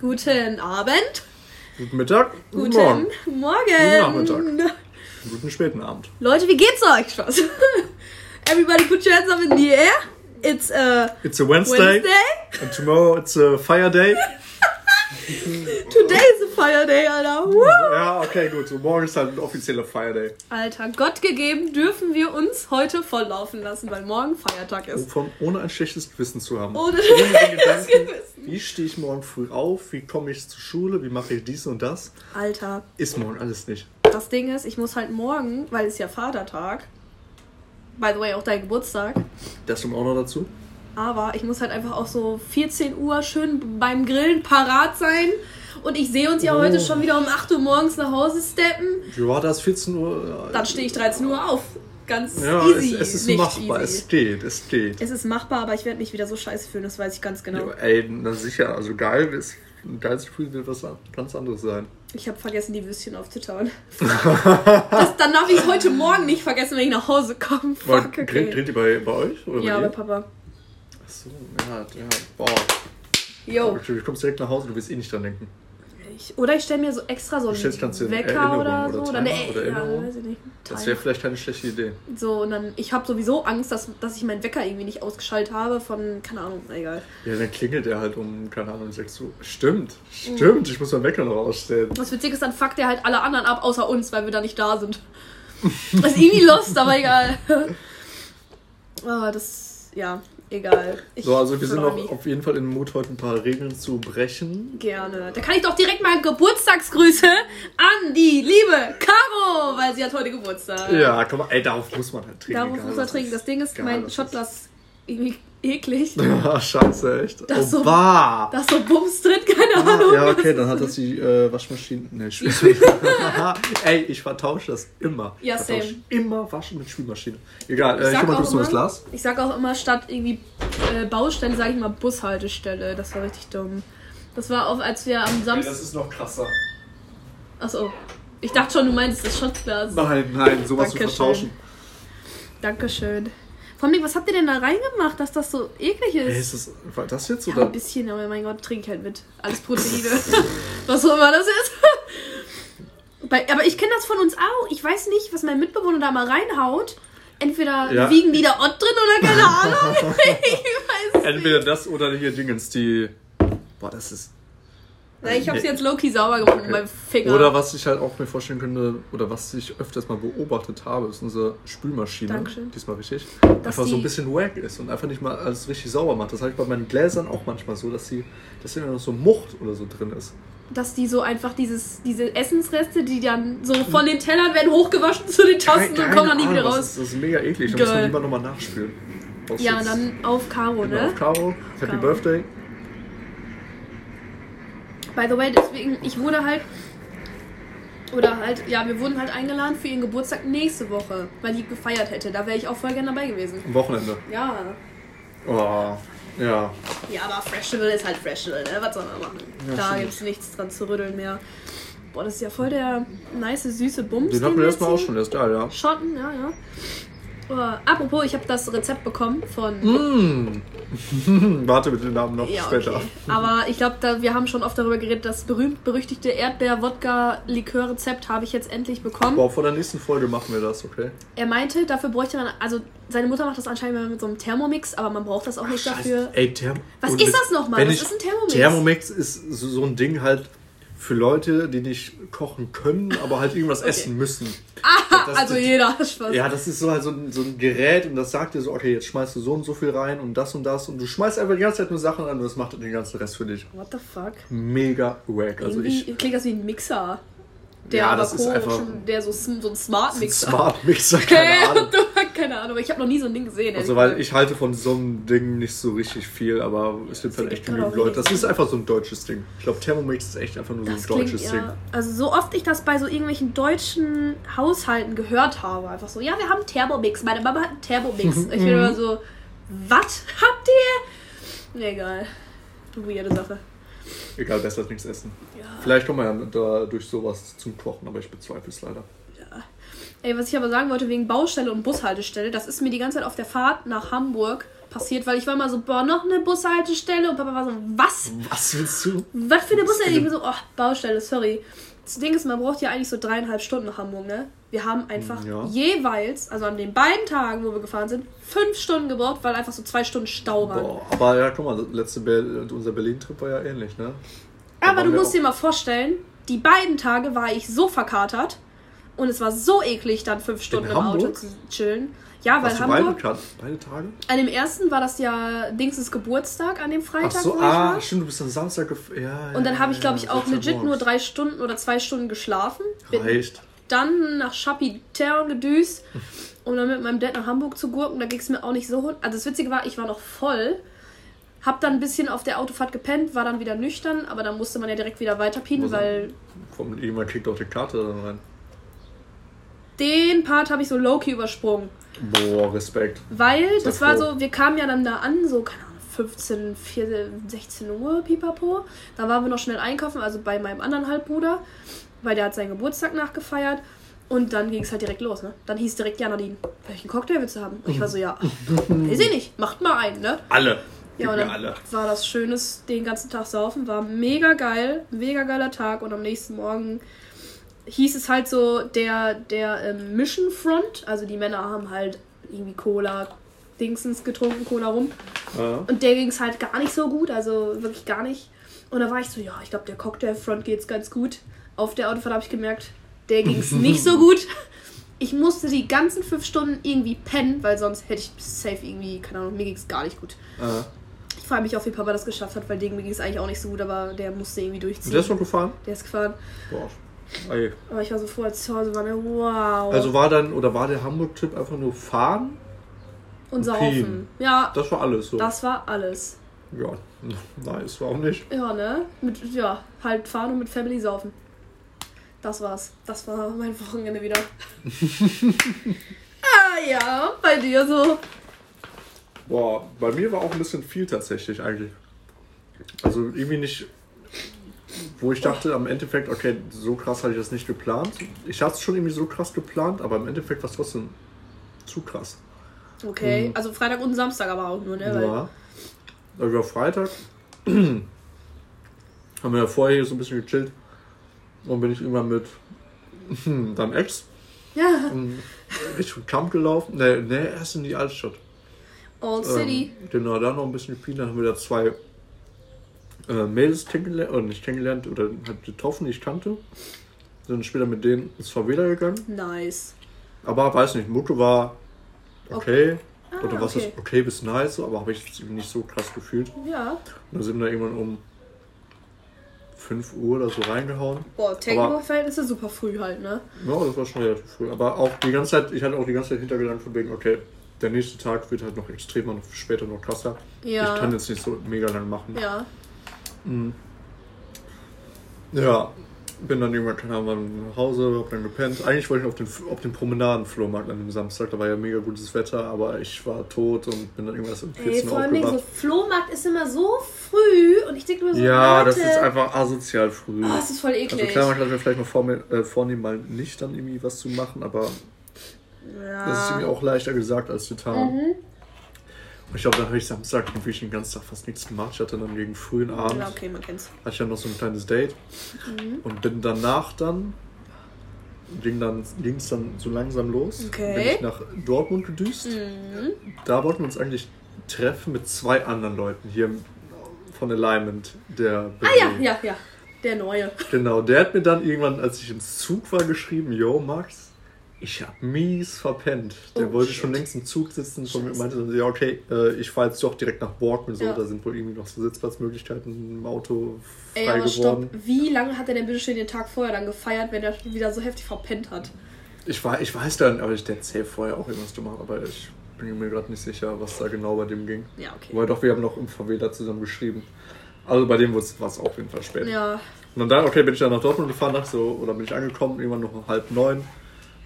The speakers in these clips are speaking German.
Guten Abend. Guten Mittag. Guten Morgen. Morgen. Guten Nachmittag. Guten späten Abend. Leute, wie geht's euch? Spaß. Everybody put your hands up in the air. It's a It's a Wednesday, Wednesday. and tomorrow it's a fire day. Today fire day, Alter. Woo! Ja, okay, gut. So morgen ist halt ein offizieller Fire Day. Alter, Gott gegeben dürfen wir uns heute volllaufen lassen, weil morgen Feiertag ist. Von, ohne ein schlechtes Gewissen zu haben. Ohne den schlechtes Gedanken, Gewissen. Wie stehe ich morgen früh auf? Wie komme ich zur Schule? Wie mache ich dies und das? Alter, Ist morgen alles nicht. das Ding ist, ich muss halt morgen, weil es ja Vatertag, by the way auch dein Geburtstag, Das kommt auch noch dazu. aber ich muss halt einfach auch so 14 Uhr schön beim Grillen parat sein. Und ich sehe uns ja Oh. heute schon wieder um 8 Uhr morgens nach Hause steppen. War das? 14 Uhr? Dann stehe ich 13 Uhr auf. Ganz Ja, easy. es, es ist nicht machbar. Easy. Es geht, es geht. Es ist machbar, aber ich werde mich wieder so scheiße fühlen, das weiß ich ganz genau. Ja, ey, na sicher. Also geil ist. Ein geiles Gefühl wird was ganz anderes sein. Ich habe vergessen, die Würstchen aufzutauen. das, dann darf ich es heute Morgen nicht vergessen, wenn ich nach Hause komme. Fuck, Dreht, okay. dreht die bei, bei euch? Oder Ja, bei bei? Papa. Achso, ja, ja. Boah. Jo. Du kommst direkt nach Hause, du willst eh nicht dran denken. Ich, oder ich stelle mir so extra so einen Wecker Erinnerungen oder oder so. Oder ja, Erinnerungen. weiß ich nicht. Das wäre vielleicht keine schlechte Idee. So, und dann, ich habe sowieso Angst, dass, dass ich meinen Wecker irgendwie nicht ausgeschaltet habe von, keine Ahnung, egal. Ja, dann klingelt er halt um, keine Ahnung, 6 Uhr. Stimmt, stimmt, ich muss meinen Wecker noch ausstellen. Das Witzige ist, dann fuckt er halt alle anderen ab, außer uns, weil wir da nicht da sind. Das ist irgendwie lost, aber egal. Oh, das, ja, egal. Ich So, also wir sind auch auf jeden Fall in den Mut, heute ein paar Regeln zu brechen. Gerne. Da kann ich doch direkt mal Geburtstagsgrüße an die liebe Caro, weil sie hat heute Geburtstag. Ja, komm mal, ey, darauf muss man halt trinken. Darauf muss man trinken. Das Ding ist, mein irgendwie eklig. Ja, scheiße, echt. Das oh, so- bah. So Bums drin, keine Ah, Ahnung. ja, okay, dann hat das die äh, Waschmaschine. Ne, Spül Ey, ich vertausche das immer. Ja, Ich same. Immer waschen mit Spülmaschine. Egal, Ich äh, ich mal auch kurz noch das immer- Glas. Ich sag auch immer statt irgendwie äh, Baustelle, sage ich mal Bushaltestelle. Das war richtig dumm. Das war auch, als wir am Samstag. ist noch krasser. Achso. Ich dachte schon, du meinst das Shotglas. Nein, nein, sowas zu Dankeschön. vertauschen. Dankeschön. Vor allem, was habt ihr denn da reingemacht, dass das so eklig ist? Ey, ist das, war das jetzt Ja, oder? ein bisschen, aber mein Gott, trink halt mit. Alles Proteine. was auch immer das ist. Bei, aber ich kenne das von uns auch. Ich weiß nicht, was mein Mitbewohner da mal reinhaut. Entweder Ja. wiegen die da Ott drin oder keine Ahnung. ich weiß nicht. Entweder das oder hier Dingens, die. Boah, das ist. Ich hab's jetzt low-key sauber gemacht mit meinem Finger. Oder was ich halt auch mir vorstellen könnte, oder was ich öfters mal beobachtet habe, ist unsere Spülmaschine. Dankeschön. Diesmal richtig. Dass einfach so ein bisschen wack ist und einfach nicht mal alles richtig sauber macht. Das habe ich bei meinen Gläsern auch manchmal so, dass sie, dass da noch so Mucht oder so drin ist. Dass die so einfach dieses, diese Essensreste, die dann so von den Tellern werden hochgewaschen zu den Tassen und kommen dann nie wieder raus. Das ist, das ist mega eklig. Da muss man lieber nochmal nachspülen. Was Ja, dann auf Caro, Genau, ne? auf Caro. Happy Caro. Birthday. By the way, deswegen, ich wurde halt. Oder halt, ja, wir wurden halt eingeladen für ihren Geburtstag nächste Woche, weil die gefeiert hätte. Da wäre ich auch voll gerne dabei gewesen. Am Wochenende. Ja. Oh, ja. Ja, aber Festival ist halt Festival, ne? Was soll man machen? Ja, da stimmt. gibt's nichts dran zu rütteln mehr. Boah, das ist ja voll der nice, süße Bums. Den hatten wir erstmal auch schon, der ist geil, ja. Schotten, ja, ja. Oh, apropos, ich habe das Rezept bekommen von. Mm. Warte mit den Namen noch Ja, später. okay. Aber ich glaube, wir haben schon oft darüber geredet, das berühmt-berüchtigte Erdbeer-Wodka-Likör-Rezept habe ich jetzt endlich bekommen. Boah, vor der nächsten Folge machen wir das, okay? Er meinte, dafür bräuchte man, also seine Mutter macht das anscheinend immer mit so einem Thermomix, aber man braucht das auch nicht dafür. Ey, Therm Was ist das nochmal? Was ist ein Thermomix? Thermomix ist so, so ein Ding halt für Leute, die nicht kochen können, aber halt irgendwas essen müssen. Das- also das- jeder hat Spaß. Ja, das ist so halt so ein, so ein Gerät und das sagt dir so, okay, jetzt schmeißt du so und so viel rein und das und das und du schmeißt einfach die ganze Zeit nur Sachen an und das macht den ganzen Rest für dich. What the fuck? Mega wack. Also Irgendwie ich. klingt das wie ein Mixer. Der Ja, aber das ist co- einfach- der so, so ein Smart Mixer. Smart Mixer, keine Ahnung. Keine Ahnung, ich habe noch nie so ein Ding gesehen. Also, weil ich halte von so einem Ding nicht so richtig viel, aber es gibt halt echt genügend Leute. Das ist einfach so ein deutsches Ding. Ich glaube, Thermomix ist echt einfach nur so Das ein klingt, deutsches Ding. ja. Also so oft ich das bei so irgendwelchen deutschen Haushalten gehört habe, einfach so, ja, wir haben Thermomix. Meine Mama hat einen Thermomix. ich bin immer so, was habt ihr? Egal. Weirde Sache. Egal, besser als nichts essen. Ja. Vielleicht kommen wir ja durch sowas zum Kochen, aber ich bezweifle es leider. Ey, was ich aber sagen wollte wegen Baustelle und Bushaltestelle, das ist mir die ganze Zeit auf der Fahrt nach Hamburg passiert, weil ich war immer so, boah, noch eine Bushaltestelle und Papa war so, was? Was willst du? Was für eine Bushaltestelle? Ich bin so, oh, Baustelle, sorry. Das Ding ist, man braucht ja eigentlich so dreieinhalb Stunden nach Hamburg, ne? Wir haben einfach Ja. jeweils, also an den beiden Tagen, wo wir gefahren sind, fünf Stunden gebraucht, weil einfach so zwei Stunden Stau waren. Boah, aber ja, guck mal, letzte Ber unser Berlin-Trip war ja ähnlich, ne? Da Aber du musst dir mal vorstellen, die beiden Tage war ich so verkatert und es war so eklig, dann fünf Stunden im Auto zu chillen. Ja, weil Warst beide, Hamburg, Ka- beide Tage? an dem ersten war das ja Dingsens Geburtstag, an dem Freitag, Ach so, ah, war. stimmt, du bist am Samstag ja, Und dann habe ich, glaube ich, auch legit nur drei Stunden oder zwei Stunden geschlafen. Bin Reicht. dann nach Chapitel gedüst, um dann mit meinem Dad nach Hamburg zu gurken. Da ging es mir auch nicht so. Also das Witzige war, ich war noch voll. Hab dann ein bisschen auf der Autofahrt gepennt, war dann wieder nüchtern, aber dann musste man ja direkt wieder weiterpienen, weil Vom, irgendwann kriegt auch die Karte dann rein. Den Part habe ich so low-key übersprungen. Boah, Respekt. Weil, das war froh. so, wir kamen ja dann da an, so, keine Ahnung, 15, 14, 16 Uhr, pipapo. Da waren wir noch schnell einkaufen, also bei meinem anderen Halbbruder, weil der hat seinen Geburtstag nachgefeiert. Und dann ging es halt direkt los, ne? Dann hieß direkt, ja, Nadine, welchen Cocktail willst du haben? Und ich war so, ja, weiß ich nicht, macht mal einen, ne? Alle. Ja, und dann alle. war das Schönes, den ganzen Tag saufen, war mega geil, mega geiler Tag und am nächsten Morgen hieß es halt so, der, der ähm, Mission Front, also die Männer haben halt irgendwie Cola, Dingsens getrunken, Cola rum Ja. und der ging es halt gar nicht so gut, also wirklich gar nicht. Und da war ich so, ja, ich glaube, der Cocktail Front geht's ganz gut. Auf der Autofahrt habe ich gemerkt, der ging es nicht so gut. Ich musste die ganzen fünf Stunden irgendwie pennen, weil sonst hätte ich safe irgendwie, keine Ahnung, mir ging es gar nicht gut. Ja. Ich frage mich auch, wie Papa das geschafft hat, weil dem ging es eigentlich auch nicht so gut, aber der musste irgendwie Und durchziehen. der ist noch gefahren? Der ist gefahren. Boah. Ey. Aber ich war so froh, als ich zu Hause war, ne, wow. Also war dann, oder war der Hamburg-Trip einfach nur fahren? und saufen. Ja, Das war alles so. das war alles. Ja, nice, warum nicht? Ja, ne? Mit, ja, halt fahren und mit Family saufen. Das war's. Das war mein Wochenende wieder. ah ja, bei dir so. Boah, bei mir war auch ein bisschen viel tatsächlich eigentlich. Also irgendwie nicht, wo ich dachte am Endeffekt, okay, so krass hatte ich das nicht geplant. Ich hatte es schon irgendwie so krass geplant, aber im Endeffekt war es trotzdem zu krass. Okay, Mhm. also Freitag und Samstag aber auch nur, ne? Weil, Ja. Also war Freitag. haben wir ja vorher hier so ein bisschen gechillt. Und bin ich irgendwann mit deinem Ex ja, Richtung Kamp gelaufen. Ne, ne, erst in die Altstadt. Old City. Ähm, genau, da noch ein bisschen gespielt. Dann haben wir da zwei äh, Mädels kennengelernt, oder nicht kennengelernt, oder halt getroffen, die ich kannte. Sind später mit denen ins Favela gegangen. Nice. Aber weiß nicht, Mucke war okay. Ah, oder was okay. ist okay bis nice, so, aber habe ich nicht so krass gefühlt. Ja. Und dann sind wir da irgendwann um 5 Uhr oder so reingehauen. Boah, Techno-Verhältnisse super früh halt, ne? Ja, das war schon relativ früh. Aber auch die ganze Zeit, ich hatte auch die ganze Zeit Hintergedanken von wegen, okay, der nächste Tag wird halt noch extremer, noch später noch krasser. Ja. Ich kann jetzt nicht so mega lang machen. Ja. Mhm. Ja, bin dann irgendwann, keine Ahnung, nach Hause, hab dann gepennt. Eigentlich wollte ich auf den, auf den Promenadenflohmarkt an dem Samstag, da war ja mega gutes Wetter, aber ich war tot und bin dann irgendwas um Ey, 14 Uhr vor allem so aufgewacht. Flohmarkt ist immer so früh und ich denke nur so, Ja, Leute, das ist einfach asozial früh. Oh, das ist voll eklig. also klar, man kann vielleicht mal vor, äh, vornehmen, mal nicht dann irgendwie was zu machen, aber ja. das ist irgendwie auch leichter gesagt als getan. Mhm. Ich glaube, dann habe ich Samstag wirklich den ganzen Tag fast nichts gemacht. Ich hatte dann gegen frühen Abend Ja, okay, man kennt's. hatte ich dann noch so ein kleines Date Mhm. und bin danach dann ging dann ging es dann so langsam los. Okay. Bin ich nach Dortmund gedüst. Mhm. Da wollten wir uns eigentlich treffen mit zwei anderen Leuten hier von Alignment, der Ah ja, ja, ja. Der neue. Genau, der hat mir dann irgendwann, als ich im Zug war, geschrieben, yo Max, ich hab mies verpennt. Der Oh, wollte shit. schon längst im Zug sitzen und meinte dann, ja okay, äh, ich fahre jetzt doch direkt nach Borken so, Ja. da sind wohl irgendwie noch so Sitzplatzmöglichkeiten im Auto Ey, frei aber stopp. geworden. Wie lange hat er denn bitte schon den Tag vorher dann gefeiert, wenn er wieder so heftig verpennt hat? Ich, war, ich weiß dann, aber ich safe vorher auch irgendwas gemacht, aber ich bin mir gerade nicht sicher, was da genau bei dem ging. Ja, okay. Wobei doch, wir haben noch im VW zusammen geschrieben. Also bei dem war es auf jeden Fall spät. Ja. Und dann, okay, bin ich dann nach Dortmund gefahren, dachte so, oder bin ich angekommen, irgendwann noch um halb neun.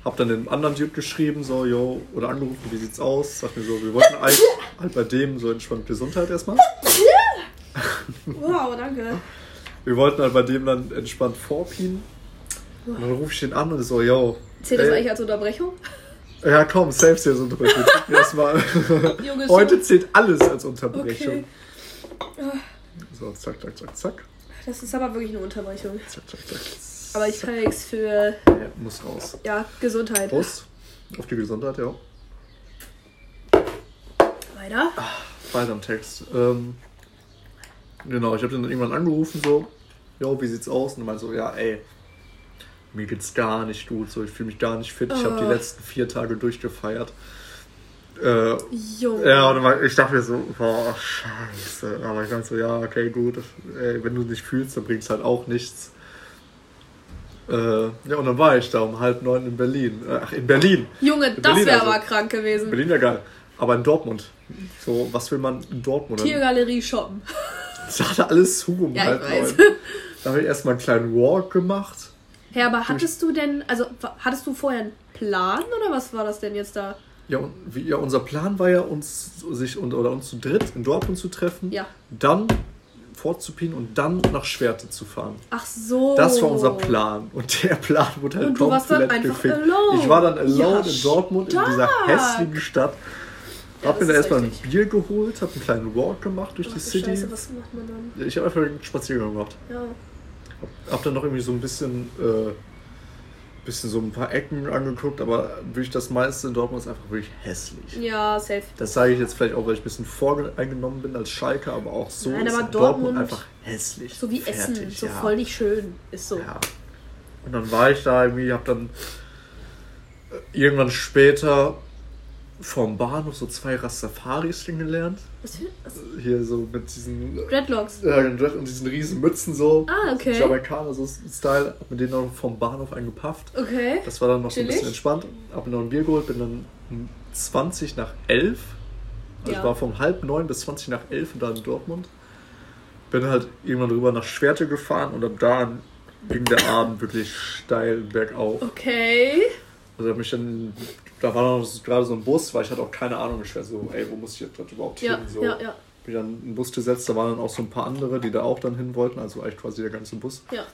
Hab dann den anderen Dude geschrieben, so, yo, oder angerufen, wie sieht's aus? Sagt mir so, wir wollten eigentlich halt bei dem so entspannt Gesundheit erstmal. Wow, danke. Wir wollten halt bei dem dann entspannt vorpien. Und dann rufe ich den an und so, yo. Zählt das ey, eigentlich als Unterbrechung? Ja, komm, safe hier so Unterbrechung. Erstmal. Heute zählt alles als Unterbrechung. Okay. So, zack, zack, zack, zack. Das ist aber wirklich eine Unterbrechung. Zack, zack, zack. Aber ich kann nichts für Ja, muss raus. ja, Gesundheit. Prost. Auf die Gesundheit, ja. Weiter. Weiter im Text. Ähm, genau, ich habe dann irgendwann angerufen, so, jo, wie sieht's aus? Und er meinte so, ja, ey, mir geht's gar nicht gut, so, ich fühle mich gar nicht fit. Ich habe die Oh. letzten vier Tage durchgefeiert. Äh, ja, und dann- ich dachte mir so, boah, scheiße. Aber ich dachte so, ja, okay, gut, ey, wenn du nicht fühlst, dann bringt's halt auch nichts. Äh, ja, und dann war ich da um halb neun in Berlin. Äh, Ach, in Berlin. Junge, In das wäre also. aber krank gewesen. Berlin wäre geil. Aber in Dortmund. So, was will man in Dortmund? Tiergalerie shoppen. Das hatte alles zu um Ja, ich halb neun. Da habe ich erstmal einen kleinen Walk gemacht. Ja, aber hattest du denn, also hattest du vorher einen Plan oder was war das denn jetzt da? Ja, wie, ja, unser Plan war ja, uns sich und, oder uns zu dritt in Dortmund zu treffen, Ja. dann fortzupien und dann nach Schwerte zu fahren. Ach so. Das war unser Plan. Und der Plan wurde halt Und du warst dann komplett einfach gefickt. alone. Ich war dann alone Ja, in Dortmund, in dieser stark. hässlichen Stadt. Ja, hab mir da erstmal ein. Bier geholt, hab einen kleinen Walk gemacht durch Ach, die City. Scheiße, was macht man dann? Ich habe einfach einen Spaziergang gemacht. Ja. Hab dann noch irgendwie so ein bisschen, äh, bisschen so ein paar Ecken angeguckt, aber wirklich das meiste in Dortmund ist einfach wirklich hässlich. Ja, safe. Das sage ich jetzt vielleicht auch, weil ich ein bisschen voreingenommen bin als Schalke, aber auch so Nein, ist aber Dortmund, Dortmund- einfach hässlich. So wie Essen, Fertig, so ja. voll nicht schön. Ist so. Ja. Und dann war ich da irgendwie, hab dann äh, irgendwann später vom Bahnhof so zwei Rastafaris kennengelernt. Was für, was? Hier so mit diesen Dreadlocks. Ja, und diesen riesen Mützen so. Ah, okay. Jamaikaner so Style. Hab mir den noch vom Bahnhof eingepafft. Okay. Das war dann noch so ein Chillig. bisschen entspannt. Hab mir noch ein Bier geholt, bin dann um 20 nach 11. Also Ja. ich war von halb neun bis 20 nach 11 da in Dortmund. Bin halt irgendwann rüber nach Schwerte gefahren und ab da ging der Abend wirklich steil bergauf. Okay. Also hab mich dann, da war noch gerade so ein Bus, weil ich hatte auch keine Ahnung, ich war so, ey, wo muss ich jetzt überhaupt Ja, hin? So. ja, ja, Bin dann in den Bus gesetzt, da waren dann auch so ein paar andere, die da auch dann hin wollten, also eigentlich quasi der ganze Bus. ja.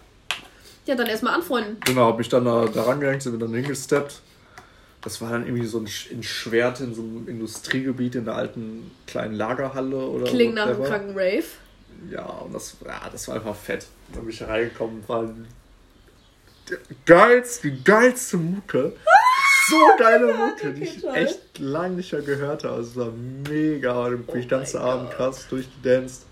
Ja, dann erstmal anfreunden. Genau, hab mich dann da, da rangehängt, sind wir dann hingesteppt. Das war dann irgendwie so ein Sch- in Schwert in so einem Industriegebiet in der alten kleinen Lagerhalle oder Klingt nach einem kranken Rave. Ja, und das, ja, das war einfach fett. Da bin ich reingekommen, war geilste, die geilste Mucke. So geile Mucke, die ich echt lange nicht mehr gehört habe. Es war mega. Dann bin ich ganzen Oh mein Abend krass durchgedanced.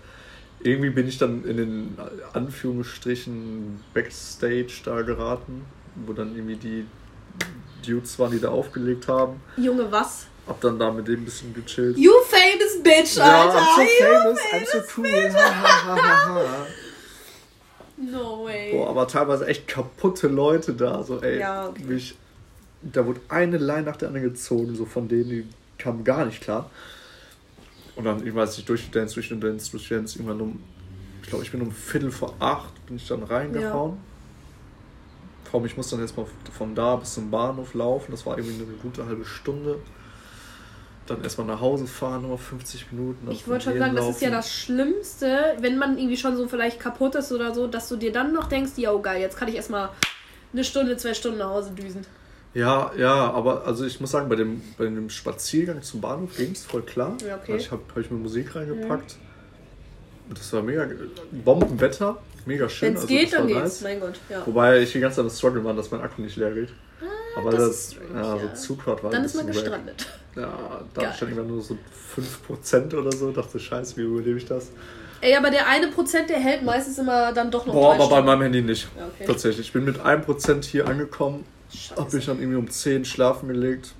Irgendwie bin ich dann in den Anführungsstrichen Backstage da geraten, wo dann irgendwie die Dudes waren, die da aufgelegt haben. Junge, was? Hab dann da mit dem ein bisschen gechillt. You famous bitch, ja, Alter. I'm so You famous, I'm so cool. Ha. No way. Boah, aber teilweise echt kaputte Leute da. So, ey, Ja, mich, da wurde eine Line nach der anderen gezogen, so von denen, die kamen gar nicht klar. Und dann irgendwann, als ich durchgedanced, durchgedanced, durchgedanced, irgendwann um, ich glaube, ich bin um Viertel vor acht, bin ich dann reingehauen. Vor allem, ich muss dann erstmal von da bis zum Bahnhof laufen, das war irgendwie eine gute halbe Stunde. Dann erstmal nach Hause fahren, nochmal 50 Minuten. Ich wollte schon sagen, das ist ja laufen. das Schlimmste, wenn man irgendwie schon so vielleicht kaputt ist oder so, dass du dir dann noch denkst, ja, oh geil, jetzt kann ich erstmal eine Stunde, zwei Stunden nach Hause düsen. Ja, ja, aber also ich muss sagen, bei dem, bei dem Spaziergang zum Bahnhof ging es voll klar. Ja, okay. Also ich habe hab ich mir Musik reingepackt. Und das war mega Bombenwetter, mega schön. Wenn es also geht, das dann geht's. nice. Mein Gott, ja. Wobei ich die ganze Zeit am Struggle war, dass mein Akku nicht leer geht. aber Ah, das das, ist strange, ja, ja. so Zugfahrt war Dann ist man gestrandet. Ja, da stand irgendwann nur so 5% oder so. Dachte, scheiße, wie überlebe ich das? Ey, aber der eine Prozent, der hält meistens immer dann doch noch Boah, aber bei Stunden. meinem Handy nicht. Ja, okay. Tatsächlich. Ich bin mit 1% hier angekommen. Scheiße. Hab mich dann irgendwie um 10 schlafen gelegt,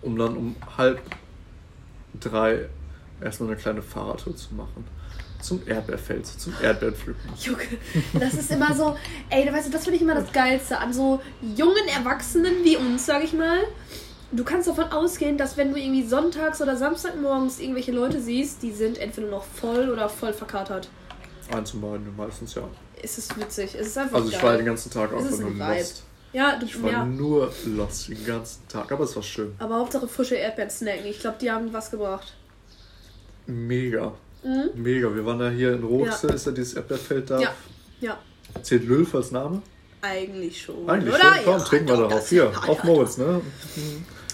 um dann um halb drei erstmal eine kleine Fahrradtour zu machen. Zum Erdbeerfeld, zum Erdbeerpflücken. Junge, das ist immer so, ey, weißt du, das finde ich immer das Geilste an so jungen Erwachsenen wie uns, sag ich mal. Du kannst davon ausgehen, dass wenn du irgendwie sonntags oder samstagmorgens irgendwelche Leute siehst, die sind entweder noch voll oder voll verkatert. Eins und beiden meistens, ja. Es ist witzig, es ist einfach Also ich geil. war den ganzen Tag ist nur lost. Ja, du, Ich war ja. nur lost den ganzen Tag, aber es war schön. Aber Hauptsache frische Erdbeeren snacken. Ich glaube, die haben was gebracht. Mega. Mhm. Mega. Wir waren da hier in Roxe, ist ja dieses Erdbeerfeld da. Ja, ja. Zählt Lülf als Name? Eigentlich schon. Eigentlich oder? schon. Komm, Ja, trinken wir doch, das- Hier, ja, auf ja, Moritz, ne?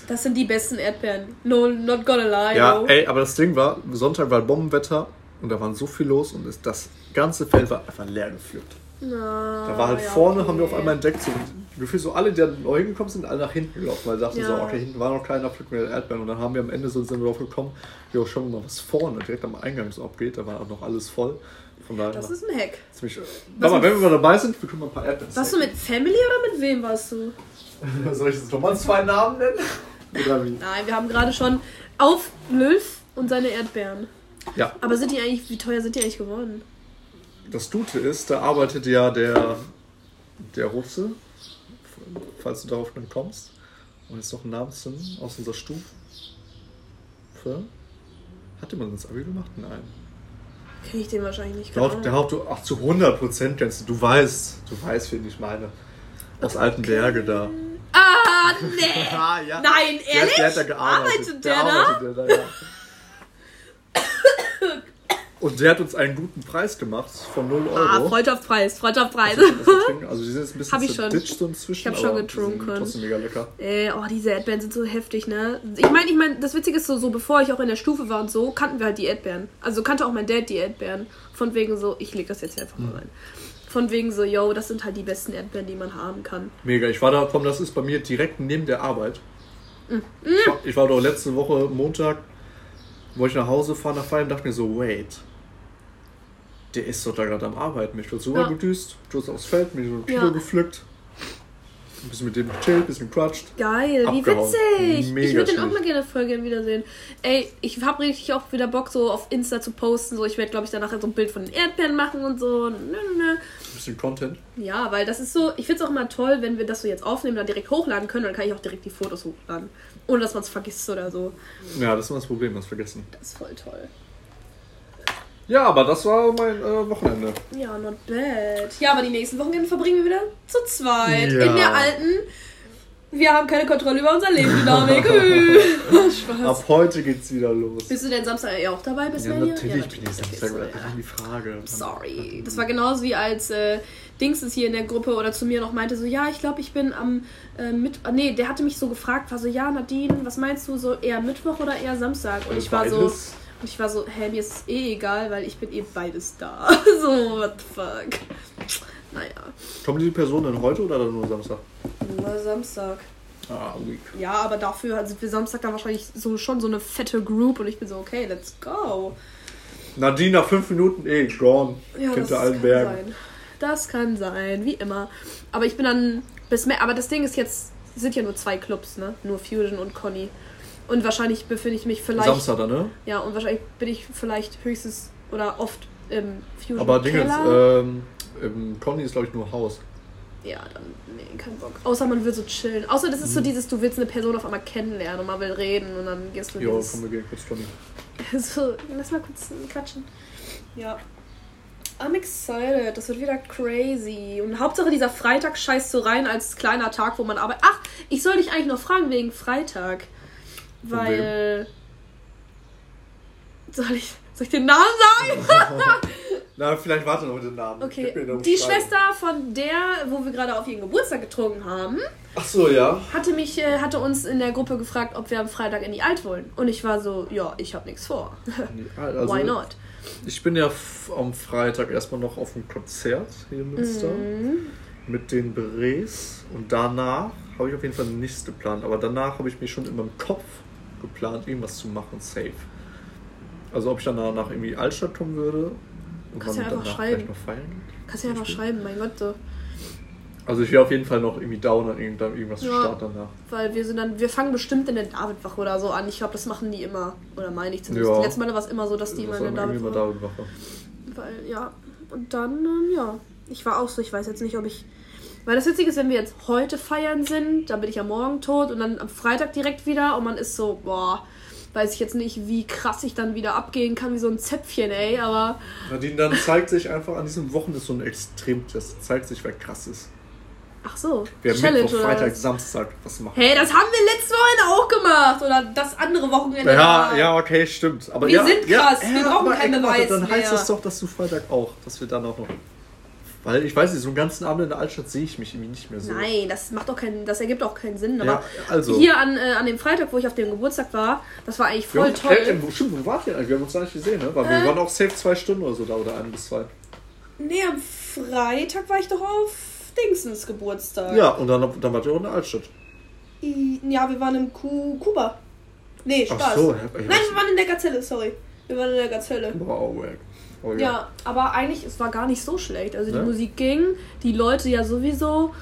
Das sind die besten Erdbeeren. No, not gonna lie. Ja, yo. ey, aber das Ding war, Sonntag war Bombenwetter und da war so viel los und das ganze Feld war einfach leer gepflückt. Na, Da war halt ja, vorne, okay. haben wir auf einmal entdeckt, so gefühlt so alle, die da neu gekommen sind, alle nach hinten gelaufen, weil wir dachten so, Ja. okay, hinten war noch keiner, pflücken wir Erdbeeren. Und dann haben wir am Ende so sind wir drauf gekommen, jo, schauen wir mal, was vorne direkt am Eingang so abgeht. Da war auch noch alles voll. Von daher Das ist ein Hack. ziemlich. Aber wenn wir mal dabei sind, wir können mal ein paar Erdbeeren. Warst du mit Family oder mit wem warst du? Soll ich jetzt nochmal zwei Namen nennen? Oder wie? Nein, wir haben gerade schon auf Lülf und seine Erdbeeren. Ja, Aber sind die eigentlich, wie teuer sind die eigentlich geworden? Das Gute ist, da arbeitet ja der, der Russe, falls du darauf dann kommst. Und jetzt noch einen Namen zu nennen, aus unserer Stufe. Hat jemand das Abi gemacht? Nein. Kenn ich den wahrscheinlich nicht. Der. Haupt, ach, zu 100% kennst du. Du weißt, du weißt, wen ich meine. Aus alten Berge da. Ah, nee! Ah, ja. Nein, Der, ehrlich? der hat da gearbeitet. Arbeitet der, da? arbeitet der da, ja. Und der hat uns einen guten Preis gemacht von 0 Euro. Ah, Freundschaftspreis, Freundschaftspreis. Also, also die sind jetzt ein bisschen Hab ich schon. so inzwischen. Ich hab schon aber die getrunken. Trotzdem mega lecker. Äh, oh, diese Erdbeeren sind so heftig, ne? Ich meine, ich meine, das Witzige ist so, so, bevor ich auch in der Stufe war und so, kannten wir halt die Erdbeeren. Also kannte auch mein Dad die Erdbeeren. Von wegen so, ich leg das jetzt hier einfach mal rein. Von wegen so, yo, das sind halt die besten Erdbeeren, die man haben kann. Mega. Ich war da, komm, das ist bei mir direkt neben der Arbeit. Mm. Ich, war, ich war doch letzte Woche Montag, wo ich nach Hause fahre nach Feiern, dachte mir so, wait. Der ist doch da gerade am Arbeiten. Ich wurde so Ja. gedüst, du hast aufs Feld, mir so ein Kilo Ja. gepflückt. Ein bisschen mit dem gechillt, ein bisschen gequatscht. Geil, wie Abgehauen. witzig. Mega ich würde den auch mal gerne voll gerne wiedersehen. Ey, ich habe richtig auch wieder Bock, so auf Insta zu posten. So, ich werde, glaube ich, danach so ein Bild von den Erdbeeren machen und so. Nö, nö, nö. Ein bisschen Content. Ja, weil das ist so, ich finde es auch immer toll, wenn wir das so jetzt aufnehmen, dann direkt hochladen können, dann kann ich auch direkt die Fotos hochladen. Ohne dass man es vergisst oder so. Ja, das ist immer das Problem, das vergessen. Das ist voll toll. Ja, aber das war mein äh, Wochenende. Ja, not bad. Ja, aber die nächsten Wochenende verbringen wir wieder zu zweit. Ja. In der alten. Wir haben keine Kontrolle über unser Leben, Dynamik. Äh. Spaß. Ab heute geht's wieder los. Bist du denn Samstag eh auch dabei? Bist Ja, du hier? natürlich bin ich okay, Samstag. so, Okay, ja. die Frage. Sorry. Das war genauso wie als äh, Dings ist hier in der Gruppe oder zu mir noch meinte so, ja, ich glaube, ich bin am äh, mit ah, nee, der hatte mich so gefragt, war so, ja, Nadine, was meinst du so eher Mittwoch oder eher Samstag? Und ich war so Beides. Und ich war so, hä, mir ist es eh egal, weil ich bin eh beides da. so what the fuck. Naja, Kommen die Personen denn heute oder dann nur Samstag? nur Samstag. Ah, weak. Ja, aber dafür sind wir Samstag dann wahrscheinlich so schon so eine fette Group und ich bin so, okay, let's go. Nadine nach fünf Minuten eh gone. Ja, Kennt das allen kann Bergen. sein. Das kann sein, wie immer. Aber ich bin dann bis mehr. Aber das Ding ist jetzt, es sind ja nur zwei Clubs, ne? Nur Fusion und Conny. Und wahrscheinlich befinde ich mich vielleicht. Samstag dann, ne? Ja, und wahrscheinlich bin ich vielleicht höchstens oder oft im Fusion Aber Ding ist, Keller. ähm, ähm, Conny ist glaube ich nur Haus. ja, dann, nee, kein Bock. Außer man will so chillen. Außer das ist Mhm. so dieses, du willst eine Person auf einmal kennenlernen und man will reden und dann gehst du Jo, dieses, komm, wir gehen kurz Conny. So, lass mal kurz quatschen. Ja. I'm excited. Das wird wieder crazy. Und Hauptsache dieser Freitag scheißt so rein als kleiner Tag, wo man arbeitet. Ach, ich soll dich eigentlich noch fragen wegen Freitag. Weil. Soll ich, soll ich den Namen sagen? Na, vielleicht warte noch mit dem Namen. Okay. Die. Schwester von der, wo wir gerade auf ihren Geburtstag getrunken haben, Ach so, ja. hatte mich, äh, hatte uns in der Gruppe gefragt, ob wir am Freitag in die Alt wollen. Und ich war so, ja, ich habe nichts vor. Also, Why not? Ich bin ja am Freitag erstmal noch auf einem Konzert hier in Münster Mhm. mit den Berets und danach habe ich auf jeden Fall nichts geplant, aber danach habe ich mir schon in meinem Kopf geplant, irgendwas zu machen, safe. Also ob ich dann danach irgendwie Altstadt kommen würde und Kannst ja einfach schreiben. noch feiern. Kannst ja einfach schreiben, mein Gott, so. Also ich wäre auf jeden Fall noch irgendwie down an irgend- irgendwas zu Ja. starten danach. Weil wir sind dann, wir fangen bestimmt in der Davidwache oder so an. Ich glaube, das machen die immer. Oder meine ich zumindest. Ja. Die letzten Mal war es immer so, dass die immer Das in der Davidwache. immer David. Weil, ja. Und dann, ähm, ja. Ich war auch so, ich weiß jetzt nicht, ob ich. Weil das Witzige ist, wenn wir jetzt heute feiern sind, dann bin ich ja morgen tot und dann am Freitag direkt wieder und man ist so, boah, weiß ich jetzt nicht, wie krass ich dann wieder abgehen kann, wie so ein Zäpfchen, ey, aber. Nadine, dann zeigt sich einfach an diesem Wochenende so ein Extremtest. Zeigt sich, wer krass ist. Ach so, Wer Challenge Mittwoch, Freitag, was? Samstag was macht. Hey, das haben wir letzte Wochenende auch gemacht. Oder das andere Wochenende. Ja, ja, okay, stimmt. Aber Wir ja, sind ja, krass, wir ja, brauchen aber, keinen Beweis Dann heißt es doch, dass du Freitag auch, dass wir dann auch noch Weil ich weiß nicht, so einen ganzen Abend in der Altstadt sehe ich mich irgendwie nicht mehr so. Nein, das macht doch keinen, das ergibt auch keinen Sinn. Aber Ja, also. hier an, äh, an dem Freitag, wo ich auf dem Geburtstag war, das war eigentlich Wir voll toll. Hey, wo, stimmt, wo wart ihr eigentlich? Wir haben uns gar nicht gesehen, ne? Weil wir Äh. waren auch safe zwei Stunden oder so da oder ein bis zwei. Nee, am Freitag war ich doch auf Dingsens Geburtstag. Ja, und dann, dann wart ihr auch in der Altstadt. Ja, wir waren im Ku Kuba. Nee, Spaß. Ach so, Nein, wir waren in der Gazelle, sorry. Wir waren in der Gazelle. Wow, wack. Ja. Ja, aber eigentlich, es war gar nicht so schlecht. Also die Ne? Musik ging, die Leute ja sowieso.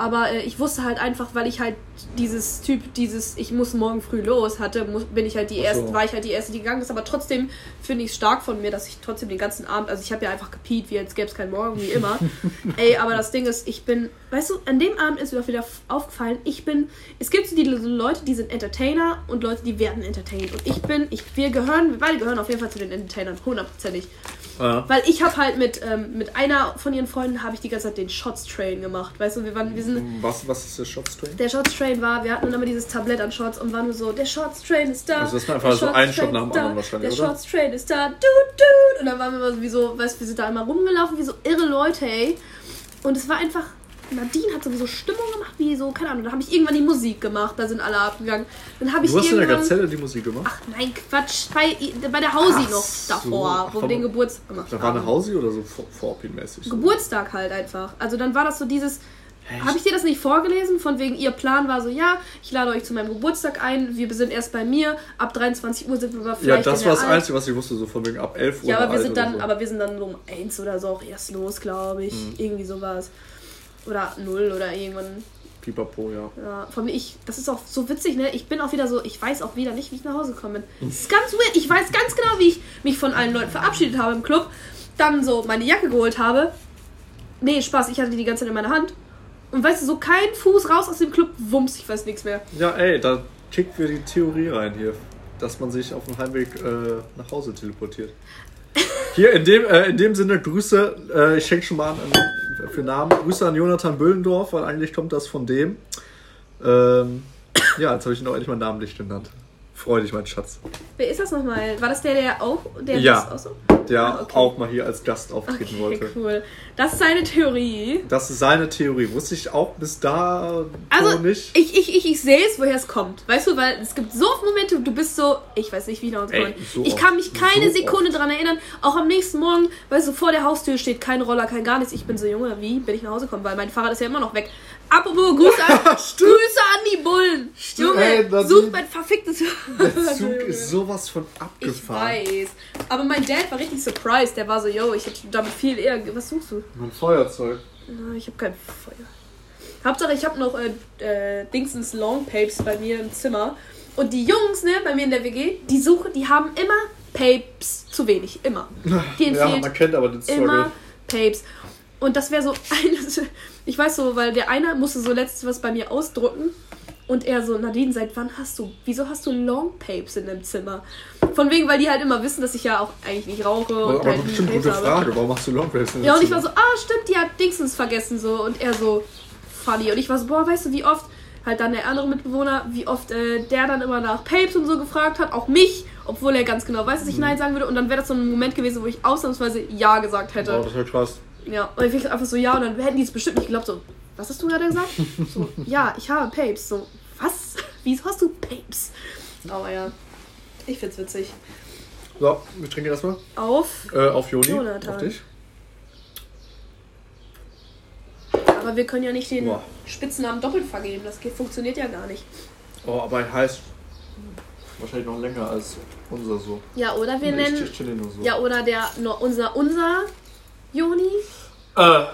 Aber äh, ich wusste halt einfach, weil ich halt dieses Typ, dieses ich muss morgen früh los hatte, muss, bin ich halt die so. erste, war ich halt die erste, die gegangen ist. Aber trotzdem finde ich es stark von mir, dass ich trotzdem den ganzen Abend, also ich habe ja einfach gepiet, wie als gäbe es keinen Morgen, wie immer. Ey, aber das Ding ist, ich bin, weißt du, an dem Abend ist mir auch wieder aufgefallen, ich bin, es gibt so die Leute, die sind Entertainer und Leute, die werden entertained. Und ich bin, ich, wir gehören, wir beide gehören auf jeden Fall zu den Entertainern, hundertprozentig. Ja. Weil ich habe halt mit, ähm, mit einer von ihren Freunden habe ich die ganze Zeit den Shots Train gemacht. Weißt du, wir waren, wir sind. Was, was ist der Shots Train? Der Shots Train war, wir hatten dann immer dieses Tablett an Shots und waren nur so, der Shots Train ist da. Also das war einfach so ein Shot nach dem da, anderen wahrscheinlich, Der? Shots Train ist da, dude, dude. Und dann waren wir immer so, wie so, weißt du, wir sind da immer rumgelaufen, wie so irre Leute, ey. Und es war einfach, Nadine hat sowieso Stimmung gemacht, wie so, keine Ahnung. Da habe ich irgendwann die Musik gemacht, da sind alle abgegangen. Dann habe ich Du hast in der. Gazelle die Musik gemacht? Ach nein, Quatsch, bei, bei der Hausi Ach noch so. davor, Ach, wo wir den Geburtstag gemacht Da haben. war eine Hausi oder so Vor- Vorpin-mäßig? Geburtstag halt einfach. Also dann war das so dieses. Habe ich dir das nicht vorgelesen? Von wegen, ihr Plan war so, ja, ich lade euch zu meinem Geburtstag ein, wir sind erst bei mir, ab 23 Uhr sind wir aber Ja, vielleicht das in war das Alt- Einzige, was ich wusste, so von wegen ab 11 Uhr. Ja, aber wir sind dann, so. aber wir sind dann um eins oder so auch erst los, glaube ich. Mhm. Irgendwie sowas. Oder null oder irgendwann. Pipapo, ja. Ja, von mir, ich, das ist auch so witzig, ne? Ich bin auch wieder so, ich weiß auch wieder nicht, wie ich nach Hause gekommen bin. Das ist ganz weird. Ich weiß ganz genau, wie ich mich von allen Leuten verabschiedet habe im Club. Dann so meine Jacke geholt habe. Nee, Spaß, ich hatte die die ganze Zeit in meiner Hand. Und weißt du, so kein Fuß raus aus dem Club, wumms, ich weiß nichts mehr. Ja, ey, da kickt wir die Theorie rein hier, dass man sich auf dem Heimweg äh, nach Hause teleportiert. Hier in dem, äh, in dem Sinne Grüße, äh, ich schenke schon mal an, an für Namen, Grüße an Jonathan Böhlendorf, weil eigentlich kommt das von dem. Ähm, ja, jetzt habe ich ihn auch endlich mal namentlich genannt. Freu dich, mein Schatz. Wer ist das nochmal? War das der, der auch, der Ja. das auch so? Der Ah, okay. auch mal hier als Gast auftreten Okay, wollte. cool. Das ist seine Theorie. Das ist seine Theorie. Wusste ich auch bis da Also, nicht. ich, ich, ich, ich sehe es, woher es kommt. Weißt du, weil es gibt so oft Momente, du bist so, ich weiß nicht, wie nach uns Ey, so Ich oft. kann mich keine So Sekunde dran erinnern. Auch am nächsten Morgen, weißt du, vor der Haustür steht kein Roller, kein gar nichts. Ich bin so, Junge, wie bin ich nach Hause gekommen? Weil mein Fahrrad ist ja immer noch weg. Apropos, Grüße an, Stimmt. Grüße an die Bullen. Junge, ey, such mein verficktes Der Zug ist sowas von Ich abgefahren. weiß. Aber mein Dad war richtig surprised. Der war so, yo, ich hätte damit viel eher. Was suchst du? Mein Feuerzeug. Na, Ich habe kein Feuer. Hauptsache, ich habe noch äh, äh, Dingsens Long Papes bei mir im Zimmer. Und die Jungs, ne, bei mir in der WG, die suchen, die haben immer Papes zu wenig. Immer. Denen Ja, man kennt aber den Struggle. immer Papes. Und das wäre so eines. Ich weiß so, weil der eine musste so letztens was bei mir ausdrucken. Und er so, Nadine, seit wann hast du, wieso hast du Long Papes in deinem Zimmer? Von wegen, weil die halt immer wissen, dass ich ja auch eigentlich nicht rauche und Aber halt bestimmt gute habe. Frage. Warum machst du Longwaves? Ja, und ich war so, ah, stimmt, die hat Dingsens vergessen so. Und er so, funny. Und ich war so, boah, weißt du, wie oft, halt dann der andere Mitbewohner, wie oft äh, der dann immer nach Papes und so gefragt hat, auch mich, obwohl er ganz genau weiß, dass ich Mhm. Nein sagen würde. Und dann wäre das so ein Moment gewesen, wo ich ausnahmsweise Ja gesagt hätte. Wow, das war krass. Ja, und ich einfach so, ja, und dann hätten die es bestimmt nicht geglaubt, so, was hast du gerade gesagt? So, ja, ich habe Papes. So, was? Wieso hast du Papes? Aber ja, ich find's witzig. So, wir trinken erstmal. Auf, Äh, auf Joni. Jonathan. Auf dich. aber wir können ja nicht den Boah. Spitznamen doppelt vergeben. Das geht, funktioniert ja gar nicht. Oh, aber er heißt wahrscheinlich noch länger als unser so. Ja, oder wir nennen. So. Ja, oder der, no, unser, unser Joni-Name Äh,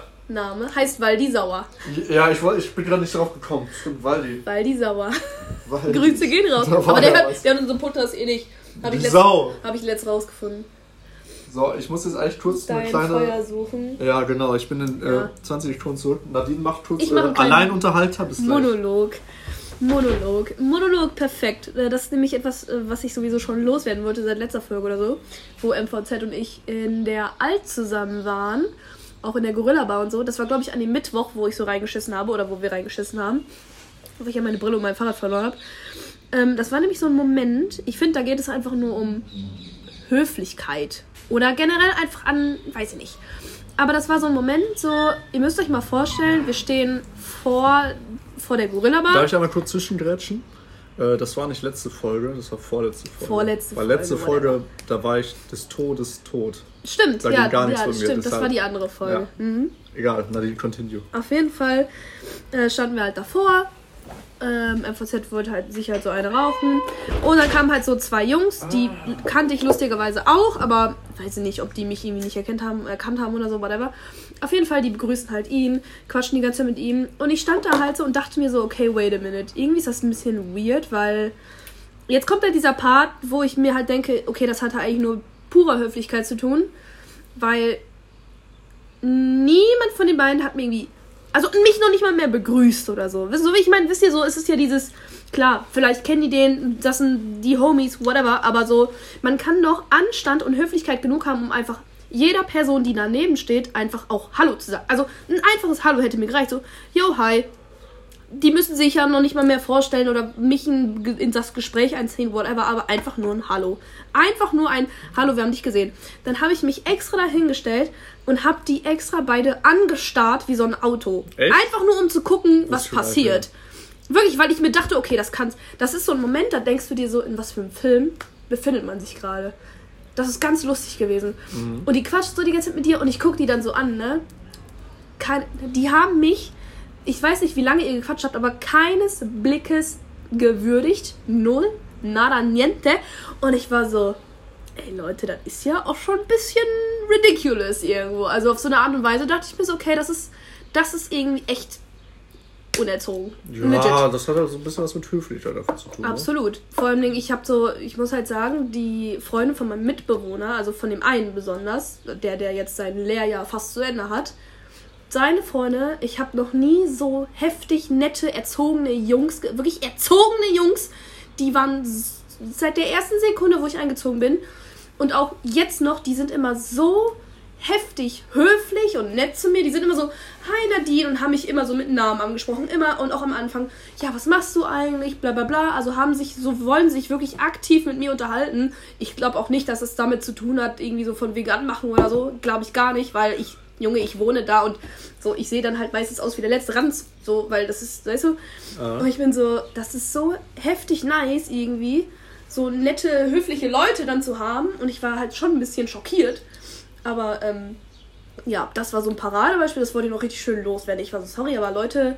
heißt Waldi Sauer. ja, ich, ich bin gerade nicht drauf gekommen. Stimmt, Waldi. Waldi Sauer. Waldi. Grüße gehen raus. Aber der, hört, was. der hat unseren Podcast eh nicht. Hab ich, Die letzt, Sau. hab ich letzt rausgefunden. So, ich muss jetzt eigentlich kurz eine Dein kleine. Feuer suchen. Ja, genau. Ich bin in Ja. äh, 20 Sekunden zurück. Nadine macht kurz mach äh, Alleinunterhalter. Bis gleich. Monolog. Monolog. Monolog, perfekt. Äh, Das ist nämlich etwas, äh, was ich sowieso schon loswerden wollte seit letzter Folge oder so, wo MVZ und ich in der Alt zusammen waren. Auch in der Gorilla Bar und so. Das war, glaube ich, an dem Mittwoch, wo ich so reingeschissen habe oder wo wir reingeschissen haben. Wo ich ja meine Brille und mein Fahrrad verloren habe. Ähm, das war nämlich so ein Moment. Ich finde, da geht es einfach nur um Höflichkeit. Oder generell einfach an, weiß ich nicht. aber das war so ein Moment, so, ihr müsst euch mal vorstellen, wir stehen vor, vor der Gorilla-Bar. Darf ich einmal kurz zwischengrätschen? Äh, Das war nicht letzte Folge, das war vorletzte Folge. Vorletzte Weil letzte Folge, Folge, da war ich des Todes tot. Stimmt, Da ja, ging gar nichts ja von mir, stimmt, das deshalb- war die andere Folge. Ja. Mhm. Egal, Nadine, continue. Auf jeden Fall äh, standen wir halt davor. Ähm, MVZ wollte halt sich halt so eine rauchen. Und dann kamen halt so zwei Jungs, die kannte ich lustigerweise auch, aber weiß ich nicht, ob die mich irgendwie nicht erkannt haben, erkannt haben oder so, whatever. Auf jeden Fall, die begrüßen halt ihn, quatschen die ganze Zeit mit ihm. Und ich stand da halt so und dachte mir so, okay, wait a minute. Irgendwie ist das ein bisschen weird, weil jetzt kommt halt dieser Part, wo ich mir halt denke, okay, das hatte eigentlich nur purer Höflichkeit zu tun, weil niemand von den beiden hat mir irgendwie. Also mich noch nicht mal mehr begrüßt oder so. So wie ich meine, wisst ihr so, es ist ja dieses, klar, vielleicht kennen die den, das sind die Homies, whatever, aber so, man kann doch Anstand und Höflichkeit genug haben, um einfach jeder Person, die daneben steht, einfach auch Hallo zu sagen. Also ein einfaches Hallo hätte mir gereicht. So, yo, hi. Die müssen sich ja noch nicht mal mehr vorstellen oder mich in, in das Gespräch einziehen, whatever, aber einfach nur ein Hallo. Einfach nur ein Hallo, wir haben dich gesehen. Dann habe ich mich extra dahingestellt und habe die extra beide angestarrt wie so ein Auto. Echt? Einfach nur, um zu gucken, was passiert. Wirklich, weil ich mir dachte, okay, das kannst. Das ist so ein Moment, da denkst du dir so, in was für einem Film befindet man sich gerade. Das ist ganz lustig gewesen. Und die quatscht so die ganze Zeit mit dir und ich gucke die dann so an, ne? Kein, die haben mich, ich weiß nicht, wie lange ihr gequatscht habt, aber keines Blickes gewürdigt. Null. Nada niente. Und ich war so, ey Leute, das ist ja auch schon ein bisschen ridiculous irgendwo. Also auf so eine Art und Weise dachte ich mir so, okay, das ist, das ist irgendwie echt unerzogen. Ja, das hat halt so ein bisschen was mit Höflichkeit dafür zu tun. ne? Absolut. Vor allem, ich habe so, ich muss halt sagen, die Freunde von meinem Mitbewohner, also von dem einen besonders, der, der jetzt sein Lehrjahr fast zu Ende hat, seine Freunde, ich habe noch nie so heftig nette, erzogene Jungs, wirklich erzogene Jungs, die waren seit der ersten Sekunde, wo ich eingezogen bin, und auch jetzt noch, die sind immer so heftig höflich und nett zu mir. Die sind immer so, hi Nadine, und haben mich immer so mit Namen angesprochen. Immer und auch am Anfang, ja, was machst du eigentlich? Bla bla bla. Also haben sich, so wollen sich wirklich aktiv mit mir unterhalten. Ich glaube auch nicht, dass es damit zu tun hat, irgendwie so von vegan machen oder so. Glaube ich gar nicht, weil ich, Junge, ich wohne da und so, ich sehe dann halt meistens aus wie der letzte Ranz, so, weil das ist, weißt du? Ja. Und ich bin so, das ist so heftig nice irgendwie, so nette, höfliche Leute dann zu haben. Und ich war halt schon ein bisschen schockiert. Aber ähm, ja, das war so ein Paradebeispiel, das wollte ich noch richtig schön loswerden. Ich war so, sorry, aber Leute,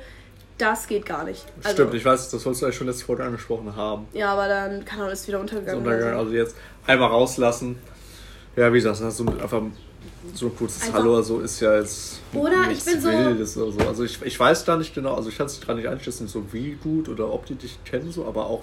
das geht gar nicht. Also, Stimmt, ich weiß, das sollst du eigentlich schon letzte Folge angesprochen haben. Ja, aber dann kann er ist wieder untergegangen. oder Untergang, so. also jetzt einmal rauslassen. Ja, wie gesagt, das ist so ein, einfach so ein kurzes Einfach- Hallo so ist ja jetzt Oder ich bin so- Wildes oder so. Also ich, ich weiß da nicht genau, also ich kann es gerade nicht einschätzen, so wie gut oder ob die dich kennen, so, aber auch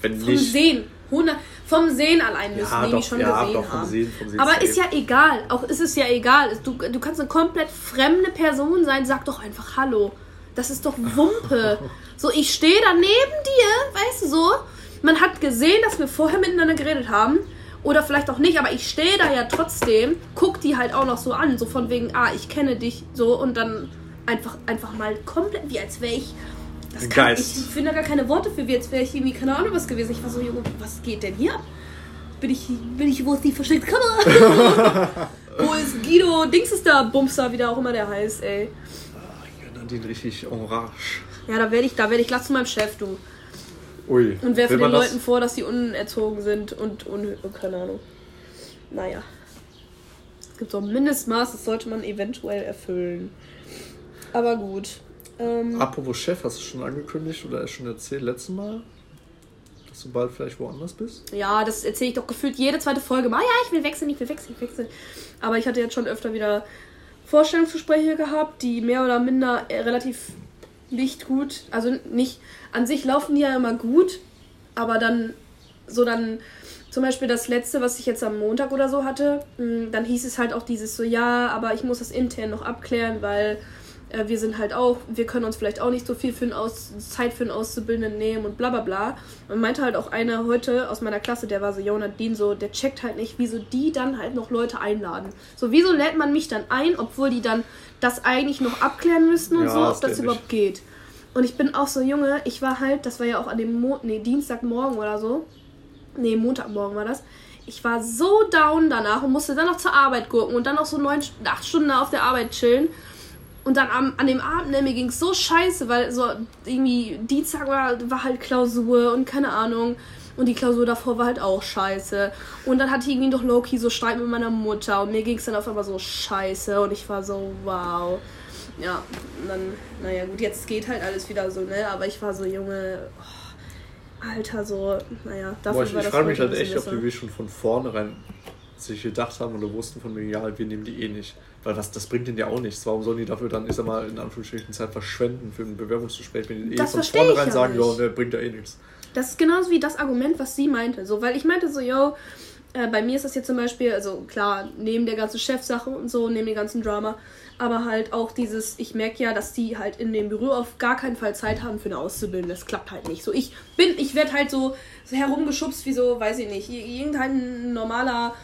wenn Vom nicht. Sehen. 100, vom Sehen allein müssen Ja, die doch, mich schon ja, gesehen doch, haben. Sehen- Sehen Aber safe. ist ja egal. Auch ist es ja egal. Du, du kannst eine komplett fremde Person sein. Sag doch einfach Hallo. Das ist doch Wumpe. so, ich stehe da neben dir, weißt du so. Man hat gesehen, dass wir vorher miteinander geredet haben. Oder vielleicht auch nicht, aber ich stehe da ja trotzdem, guck die halt auch noch so an, so von wegen, ah, ich kenne dich, so und dann einfach, einfach mal komplett, wie als wäre ich. Das kann, Geist. ich finde da gar keine Worte für, wie als wäre ich irgendwie, keine Ahnung, was gewesen. Ich war so, Junge, was geht denn hier? Bin ich, bin ich, wo ist die versteckte Kamera? wo ist Guido? Dings ist da, Bumster, wie der auch immer der heißt, ey. Ja, Nadine richtig orange. Ja, da werde ich, da werde ich glatt zu meinem Chef, du. Ui. Und werfe Will den Leuten vor, dass sie unerzogen sind und un keine Ahnung. Naja. Es gibt so ein Mindestmaß, das sollte man eventuell erfüllen. Aber gut. Ähm, Apropos Chef, hast du schon angekündigt oder schon erzählt letztes Mal, dass du bald vielleicht woanders bist? ja, das erzähle ich doch gefühlt jede zweite Folge mal. Ja, ich will wechseln, ich will wechseln, ich will wechseln. Aber ich hatte jetzt schon öfter wieder Vorstellungsgespräche gehabt, die mehr oder minder äh, relativ nicht gut, also nicht, an sich laufen die ja immer gut, aber dann, so dann, zum Beispiel das letzte, was ich jetzt am Montag oder so hatte, mh, dann hieß es halt auch dieses so, ja, aber ich muss das intern noch abklären, weil äh, wir sind halt auch, wir können uns vielleicht auch nicht so viel für einen Aus Zeit für einen Auszubildenden nehmen und bla bla bla. Und meinte halt auch einer heute aus meiner Klasse, der war so, Jonathan, so, der checkt halt nicht, wieso die dann halt noch Leute einladen. So, wieso lädt man mich dann ein, obwohl die dann das eigentlich noch abklären müssen und Ja, so, ob das überhaupt geht. Und ich bin auch so, Junge, ich war halt, das war ja auch an dem Mo nee, Dienstagmorgen oder so. Nee, Montagmorgen war das. Ich war so down danach und musste dann noch zur Arbeit gucken und dann noch so neun, acht Stunden auf der Arbeit chillen. Und dann am, an dem Abend, ne, mir ging es so scheiße, weil so irgendwie Dienstag war, war halt Klausur und keine Ahnung. Und die Klausur davor war halt auch scheiße. Und dann hatte ich irgendwie doch Loki so Streit mit meiner Mutter. Und mir ging es dann auf einmal so scheiße. Und ich war so, wow. Ja, und dann, naja, gut, jetzt geht halt alles wieder so, ne? Aber ich war so, Junge, oh, Alter, so, naja, dafür Boah, ich, war ich das frage heute mich halt echt, ob bisschen die wir schon von vornherein sich gedacht haben oder wussten von mir, ja, wir nehmen die eh nicht. Weil das, das bringt denen ja auch nichts. Warum sollen die dafür dann, ich sag mal, in Anführungsstrichen Zeit verschwenden für ein Bewerbungsgespräch, wenn die eh von vornherein ja sagen, ja, der bringt ja eh nichts. Das ist genauso wie das Argument, was sie meinte. So, weil ich meinte so, yo, äh, bei mir ist das jetzt zum Beispiel, also klar, neben der ganzen Chefsache und so, neben dem ganzen Drama, aber halt auch dieses, ich merke ja, dass die halt in dem Büro auf gar keinen Fall Zeit haben für eine Auszubildende. Das klappt halt nicht. So, ich bin, ich werde halt so, so herumgeschubst wie so, weiß ich nicht, irgendein normaler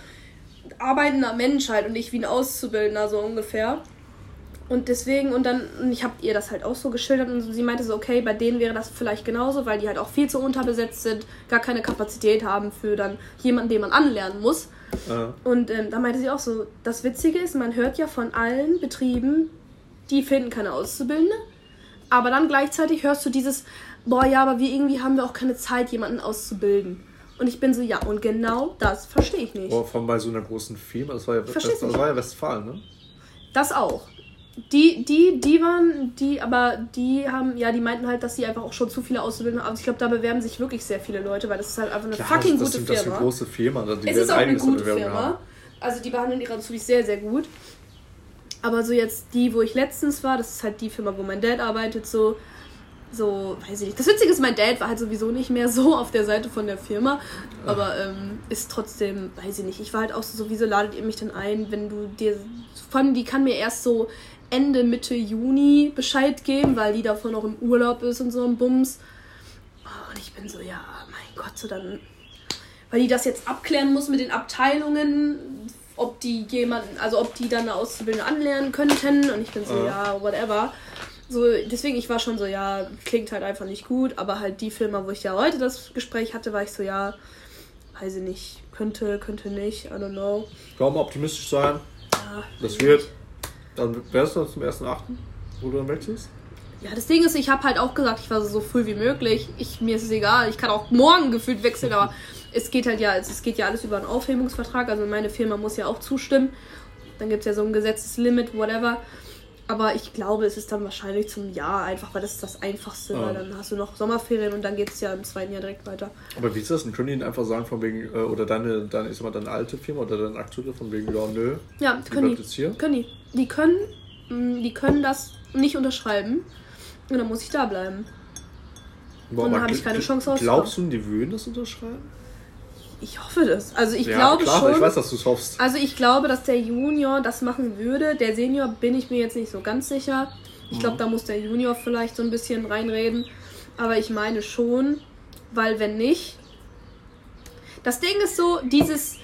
arbeitender Mensch halt und ich wie ein Auszubildender so ungefähr. Und deswegen, und dann, und ich habe ihr das halt auch so geschildert und sie meinte so, okay, bei denen wäre das vielleicht genauso, weil die halt auch viel zu unterbesetzt sind, gar keine Kapazität haben für dann jemanden, den man anlernen muss. Äh, Und ähm, da meinte sie auch so, das Witzige ist, man hört ja von allen Betrieben, die finden keine Auszubildende, aber dann gleichzeitig hörst du dieses, boah, ja, aber wir irgendwie haben wir auch keine Zeit, jemanden auszubilden. Und ich bin so, ja, und genau das verstehe ich nicht. boah, vor allem bei so einer großen Firma, das war ja, Versteh's das, das war ja Westfalen, ne? Das auch. Die, die, die waren, die, aber die haben, ja, die meinten halt, dass sie einfach auch schon zu viele Auszubildende haben. Also ich glaube, da bewerben sich wirklich sehr viele Leute, weil das ist halt einfach eine Klar, fucking das, gute sind, das sind Firma. große Firmen, also die es werden ist auch eine gute Firma. haben. Also die behandeln ihre Azubis sehr, sehr gut. Aber so jetzt die, wo ich letztens war, das ist halt die Firma, wo mein Dad arbeitet, so, so, weiß ich nicht. Das Witzige ist, mein Dad war halt sowieso nicht mehr so auf der Seite von der Firma. Aber ähm, ist trotzdem, weiß ich nicht. Ich war halt auch so, so, wieso ladet ihr mich denn ein, wenn du dir. Vor allem, die kann mir erst so Ende, Mitte Juni Bescheid geben, weil die davon noch im Urlaub ist und so ein Bums. Oh, und ich bin so, ja, mein Gott, so dann. Weil die das jetzt abklären muss mit den Abteilungen, ob die jemanden, also ob die dann eine Auszubildende anlernen könnten. Und ich bin so, Ja. ja, whatever. So, deswegen, ich war schon so, ja, klingt halt einfach nicht gut. Aber halt die Firma, wo ich ja heute das Gespräch hatte, war ich so, ja, weiß ich nicht, könnte, könnte nicht, I don't know. Kaum optimistisch sein, Ja, das wird. Dann wärst du zum 1.8., wo du dann wechselst? Ja, das Ding ist, ich habe halt auch gesagt, ich war so früh wie möglich. Ich, mir ist es egal, ich kann auch morgen gefühlt wechseln, aber es geht halt ja, es, es geht ja alles über einen Aufhebungsvertrag. Also meine Firma muss ja auch zustimmen. Dann gibt es ja so ein Gesetzeslimit, whatever. Aber ich glaube, es ist dann wahrscheinlich zum Jahr einfach, weil das ist das Einfachste, Ja. weil dann hast du noch Sommerferien und dann geht es ja im zweiten Jahr direkt weiter. Aber wie ist das denn? Können die ihnen einfach sagen, von wegen, äh, oder deine, deine, ich sag mal, deine alte Firma oder deine aktuelle, von wegen, ja, nö, Ja, die können die. Können die. Die können, mh, die können das nicht unterschreiben. Und dann muss ich da bleiben. Boah, dann aber habe ich keine Chance Glaubst du, die würden das unterschreiben? Ich hoffe das. Also ich ja, glaube klar, schon. ich weiß, dass du es hoffst. Also ich glaube, dass der Junior das machen würde. Der Senior bin ich mir jetzt nicht so ganz sicher. Ich glaube, da muss der Junior vielleicht so ein bisschen reinreden. Aber ich meine schon, weil wenn nicht. Das Ding ist so, dieses.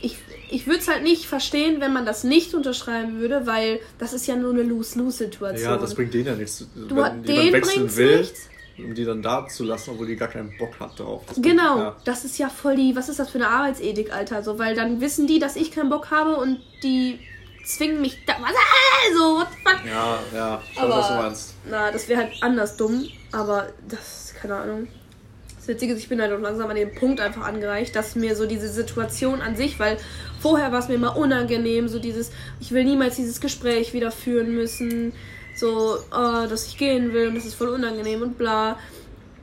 Ich, ich würde es halt nicht verstehen, wenn man das nicht unterschreiben würde, weil das ist ja nur eine Lose-Lose-Situation. Ja, das bringt denen ja nichts. du, Wenn den jemand wechseln will, nichts. Um die dann da zu lassen, obwohl die gar keinen Bock hat drauf. Das Genau, bringt- Ja. das ist ja voll die, was ist das für eine Arbeitsethik, Alter? So, weil dann wissen die, dass ich keinen Bock habe und die zwingen mich da. Was? Also, what the fuck? Ja, ja, ich weiß, Aber- was du meinst. Na, das wäre halt anders dumm, aber das, keine Ahnung. Das Witzige ist, ich bin halt auch langsam an dem Punkt einfach angereicht, dass mir so diese Situation an sich, weil vorher war es mir immer unangenehm, so dieses, ich will niemals dieses Gespräch wieder führen müssen, so, äh, dass ich gehen will und das ist voll unangenehm und bla.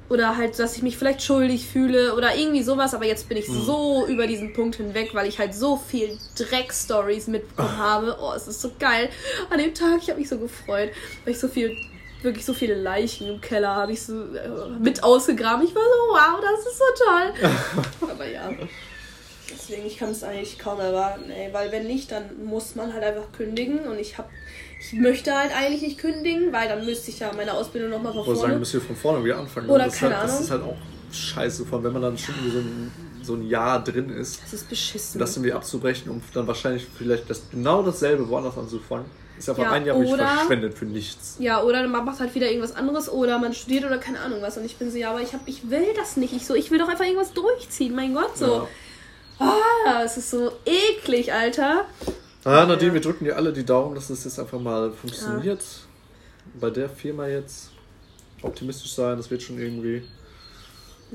Oder halt, dass ich mich vielleicht schuldig fühle oder irgendwie sowas, aber jetzt bin ich so über diesen Punkt hinweg, weil ich halt so viel Dreck-Stories mitbekommen habe. Oh, es ist so geil. An dem Tag, ich habe mich so gefreut, weil ich so viel, wirklich so viele Leichen im Keller habe ich so äh, mit ausgegraben. Ich war so, wow, das ist so toll. aber ja. Deswegen, ich kann es eigentlich kaum erwarten, ey. Weil wenn nicht, dann muss man halt einfach kündigen und ich habe ich möchte halt eigentlich nicht kündigen, weil dann müsste ich ja meine Ausbildung nochmal von Oder sagen, vorne. müsst ihr von vorne wieder anfangen. Oder das, keine ist halt, das Ahnung. ist halt auch scheiße, vor allem wenn man dann schon so ein, so ein Jahr drin ist. Das ist beschissen. Das irgendwie abzubrechen, um dann wahrscheinlich vielleicht das, genau dasselbe woanders anzufangen. Ist einfach Ja, ein Jahr oder- verschwendet für nichts. Ja, oder man macht halt wieder irgendwas anderes oder man studiert oder keine Ahnung was. Und ich bin so, ja, aber ich, hab, ich will das nicht. Ich, so, ich will doch einfach irgendwas durchziehen, mein Gott, so. Ja. Ah, es ist so eklig, Alter. Ah, Nadine, wir drücken dir alle die Daumen, dass das jetzt einfach mal funktioniert. Bei der Firma jetzt optimistisch sein, das wird schon irgendwie.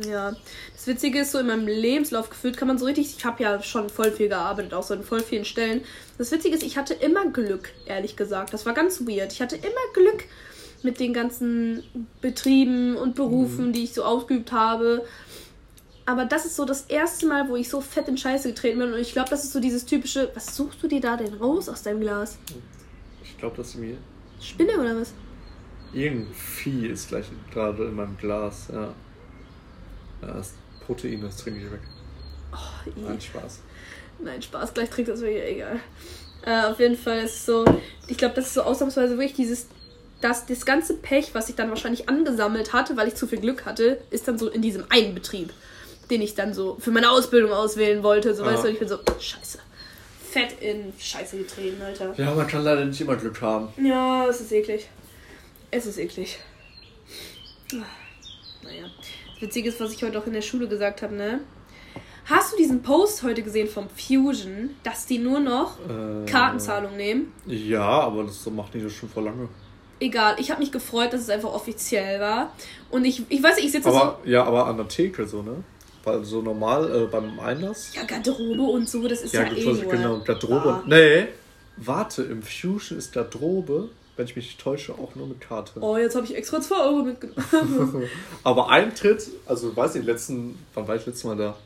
Ja, das Witzige ist so, in meinem Lebenslauf gefühlt kann man so richtig, ich habe ja schon voll viel gearbeitet, auch so in voll vielen Stellen. Das Witzige ist, ich hatte immer Glück, ehrlich gesagt. Das war ganz weird. Ich hatte immer Glück mit den ganzen Betrieben und Berufen, Mhm. die ich so ausgeübt habe. Aber das ist so das erste Mal, wo ich so fett in Scheiße getreten bin. Und ich glaube, das ist so dieses typische, was suchst du dir da denn raus aus deinem Glas? Ich glaube, dass mir Spinne oder was? irgendein Vieh ist gleich gerade in meinem Glas. Ja. das Protein, das trinke ich weg. Oh. Nein, Spaß. Nein, Spaß, gleich trinkt das wieder egal. Äh, auf jeden Fall ist es so, ich glaube, das ist so ausnahmsweise wirklich dieses, dass das ganze Pech, was sich dann wahrscheinlich angesammelt hatte, weil ich zu viel Glück hatte, ist dann so in diesem einen Betrieb, den ich dann so für meine Ausbildung auswählen wollte. So, Ja. weißt du, ich bin so, scheiße. Fett in Scheiße getreten, Alter. Ja, man kann leider nicht immer Glück haben. Ja, es ist eklig. Es ist eklig. Naja. Das Witzige ist, was ich heute auch in der Schule gesagt habe, ne? Hast du diesen Post heute gesehen vom Fusion, dass die nur noch Äh, Kartenzahlung nehmen? Ja, aber das macht die das schon vor lange. Egal, ich habe mich gefreut, dass es einfach offiziell war. Und ich, ich weiß nicht, ich sitze so. Aber ja, aber an der Theke so, ne? Weil so normal äh, beim Einlass. Ja, Garderobe und so, das ist ja, gibt's eh nur. genau, Garderobe. Ah. Nee, warte, im Fusion ist Garderobe, wenn ich mich nicht täusche, auch nur mit Karte. Oh, jetzt habe ich extra 2 Euro mitgenommen. Aber Eintritt, also weiß nicht, letzten, wann war ich letztes Mal da?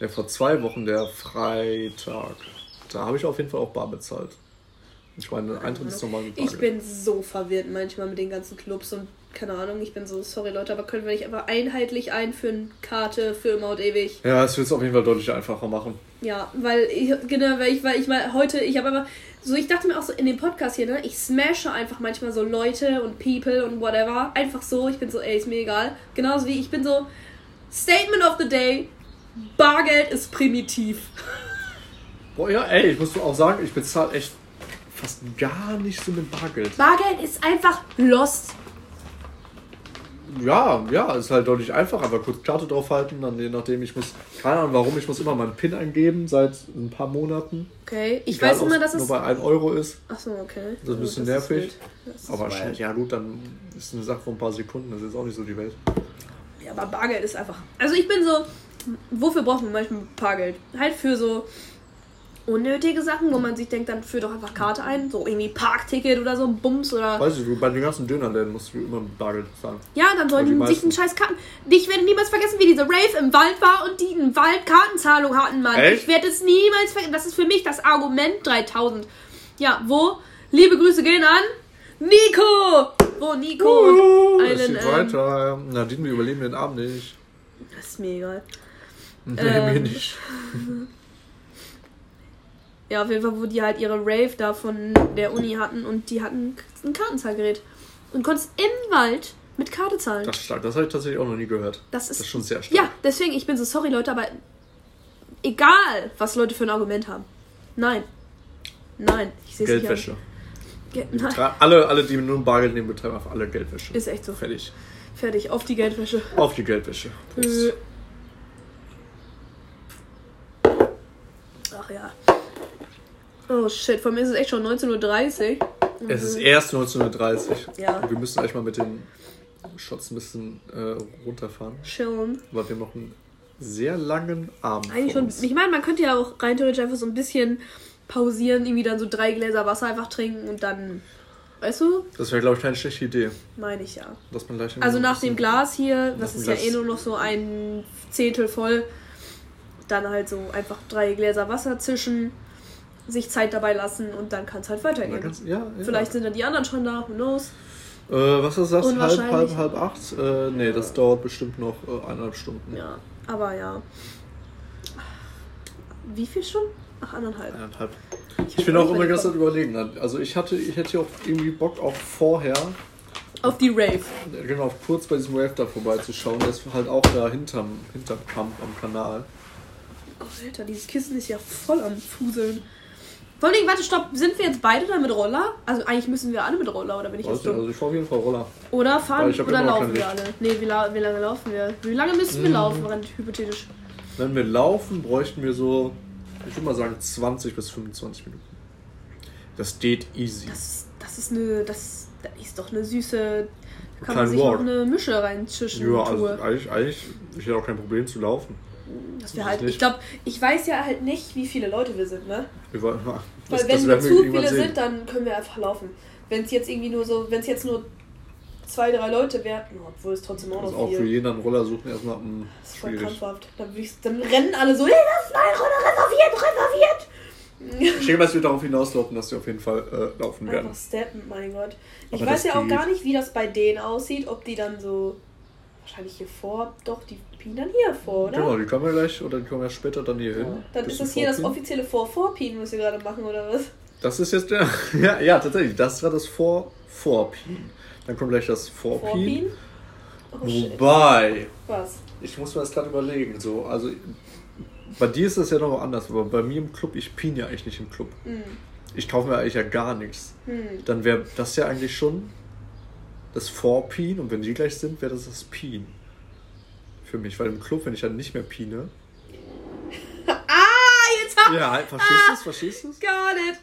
Ja, vor zwei Wochen, der Freitag. Da habe ich auf jeden Fall auch bar bezahlt. Ich meine, Eintritt ist normal mit Ich bin so verwirrt manchmal mit den ganzen Clubs und keine Ahnung, ich bin so, sorry Leute, aber können wir nicht einfach einheitlich einführen, Karte für immer und ewig? Ja, es wird es auf jeden Fall deutlich einfacher machen. Ja, weil ich, genau, weil ich, weil ich mal heute, ich habe aber, so ich dachte mir auch so in dem Podcast hier, ne, ich smashe einfach manchmal so Leute und People und whatever, einfach so, ich bin so, ey, ist mir egal. Genauso wie ich bin so, Statement of the Day, Bargeld ist primitiv. Boah, ja, ey, ich muss auch sagen, ich bezahle echt fast gar nicht so mit Bargeld. Bargeld ist einfach lost. Ja, ja, ist halt deutlich einfacher. Aber kurz Karte draufhalten, dann je nachdem, ich muss, keine Ahnung warum, ich muss immer meinen PIN eingeben seit ein paar Monaten. Okay, ich Egal, weiß immer, dass nur es. bei 1 Euro ist. Achso, okay. Das ist ein bisschen das nervig. Aber schon, ja gut, dann ist eine Sache von ein paar Sekunden, das ist jetzt auch nicht so die Welt. Ja, aber Bargeld ist einfach. Also ich bin so, wofür braucht man manchmal Bargeld? Halt für so unnötige Sachen, wo man sich denkt, dann führ doch einfach Karte ein, so irgendwie Parkticket oder so, Bums oder. Weißt du, bei den ganzen Dönerläden musst du immer Bargeld zahlen. Ja, dann sollen die sich einen scheiß Karten. Ich werde niemals vergessen, wie diese Rave im Wald war und die einen Wald Kartenzahlung hatten, Mann. Echt? Ich werde es niemals vergessen. Das ist für mich das Argument 3000. Ja, wo? Liebe Grüße gehen an Nico! Wo Nico Uh, und einen, ähm, weiter. Nadine, wir überleben den Abend nicht. Das ist mir egal. Nee, Ähm. mir nicht. Ja, auf jeden Fall, wo die halt ihre Rave da von der Uni hatten und die hatten ein Kartenzahlgerät. Und konntest im Wald mit Karte zahlen. Das ist stark. Das habe ich tatsächlich auch noch nie gehört. Das Das ist, ist schon sehr stark. Ja, deswegen, ich bin so sorry, Leute, aber egal, was Leute für ein Argument haben. Nein. Nein, ich sehe es nicht. Geldwäsche. Ge Alle, alle, die nur Bargeld nehmen, betreiben einfach alle Geldwäsche. Ist echt so. Fertig. Fertig, auf die Geldwäsche. Auf die Geldwäsche. Prost. Äh. Ach ja. Oh shit, von mir ist es echt schon 19.30 Uhr. Es ist erst 1930. Ja. Wir müssen eigentlich mal mit den Shots ein bisschen äh, runterfahren, Chillen. weil wir noch einen sehr langen Abend Eigentlich schon. Ich meine, man könnte ja auch rein theoretisch einfach so ein bisschen pausieren, irgendwie dann so drei Gläser Wasser einfach trinken und dann. Weißt du? Das wäre, glaube ich, keine schlechte Idee. Meine ich ja. Dass man gleich Also nach dem Glas hier, das ist ja Glas. eh nur noch so ein Zehntel voll, dann halt so einfach drei Gläser Wasser zischen, sich Zeit dabei lassen und dann kann es halt weitergehen. ja, ja. Vielleicht sind dann die anderen schon da, who knows? Äh, was ist das? Halb, halb, halb acht? Äh, nee, das dauert bestimmt noch äh, eineinhalb Stunden. Ja, aber ja. Wie viel schon? Ach, anderthalb. Eineinhalb. hab Ich bin auch immer ganz Zeit überlegen. Also ich hatte, ich hätte ja auch irgendwie Bock auch vorher, Auf die Rave. genau, kurz bei diesem Wave da vorbeizuschauen. Der ist halt auch da hinterm, hinterm Kamp am Kanal. Oh, Alter, dieses Kissen ist ja voll am Fuseln. Vor allem, warte, stopp, sind wir jetzt beide da mit Roller? Also eigentlich müssen wir alle mit Roller, oder bin ich Weiß jetzt dumm? also ich fahr auf jeden Fall Roller. Oder fahren ich hab oder immer noch laufen kein wir alle? Nee, wie, la wie lange laufen wir? Wie lange müssen wir Mhm. laufen, rein hypothetisch? Wenn wir laufen, bräuchten wir so, ich würde mal sagen, 20 bis 25 Minuten. Das geht easy. Das, das ist eine, das, das ist doch eine süße. Da kann man sich noch Walk. eine Mische reinzischen. Ja, also Tour. eigentlich, eigentlich, ich hätte auch kein Problem zu laufen. Das wäre weiß halt, ich glaube, ich weiß ja halt nicht, wie viele Leute wir sind, ne? Wir wollen- Weil das- wenn wir zu viele sehen. sind, dann können wir einfach laufen. Wenn es jetzt irgendwie nur so, wenn es jetzt nur zwei, drei Leute wären, oh, obwohl es trotzdem auch Also noch auch für jeden einen Roller suchen erstmal hm, Das ist voll schwierig. krampfhaft. Dann, ich, dann rennen alle so, hey, das ist mein Roller reserviert, reserviert. Ich denke mal, es wird darauf hinauslaufen, dass sie auf jeden Fall äh, laufen werden. Einfach steppen, mein Gott. Ich Aber weiß ja auch geht. gar nicht, wie das bei denen aussieht, ob die dann so. Wahrscheinlich hier vor. Doch, die pien dann hier vor, oder? Genau, die kommen ja gleich oder die kommen ja später dann hier hin. Dann ist das hier das offizielle Vor-Vor-Pien, was wir gerade machen, oder was? Das ist jetzt der. Ja, ja tatsächlich. Das war das vor Vorpien. Dann kommt gleich das Vorpien. Vorpien? Oh. Wobei, Was? ich muss mir das gerade überlegen. So, also bei dir ist das ja noch anders, aber bei mir im Club, ich pien ja eigentlich nicht im Club. Hm. Ich kaufe mir eigentlich ja gar nichts. Hm. Dann wäre das ja eigentlich schon das Vorpien und wenn die gleich sind, wäre das das Pien. Für mich, weil im Club, wenn ich dann nicht mehr piene. Ah, jetzt hab Ja, verstehst du es? Verstehst du es? Gar nicht.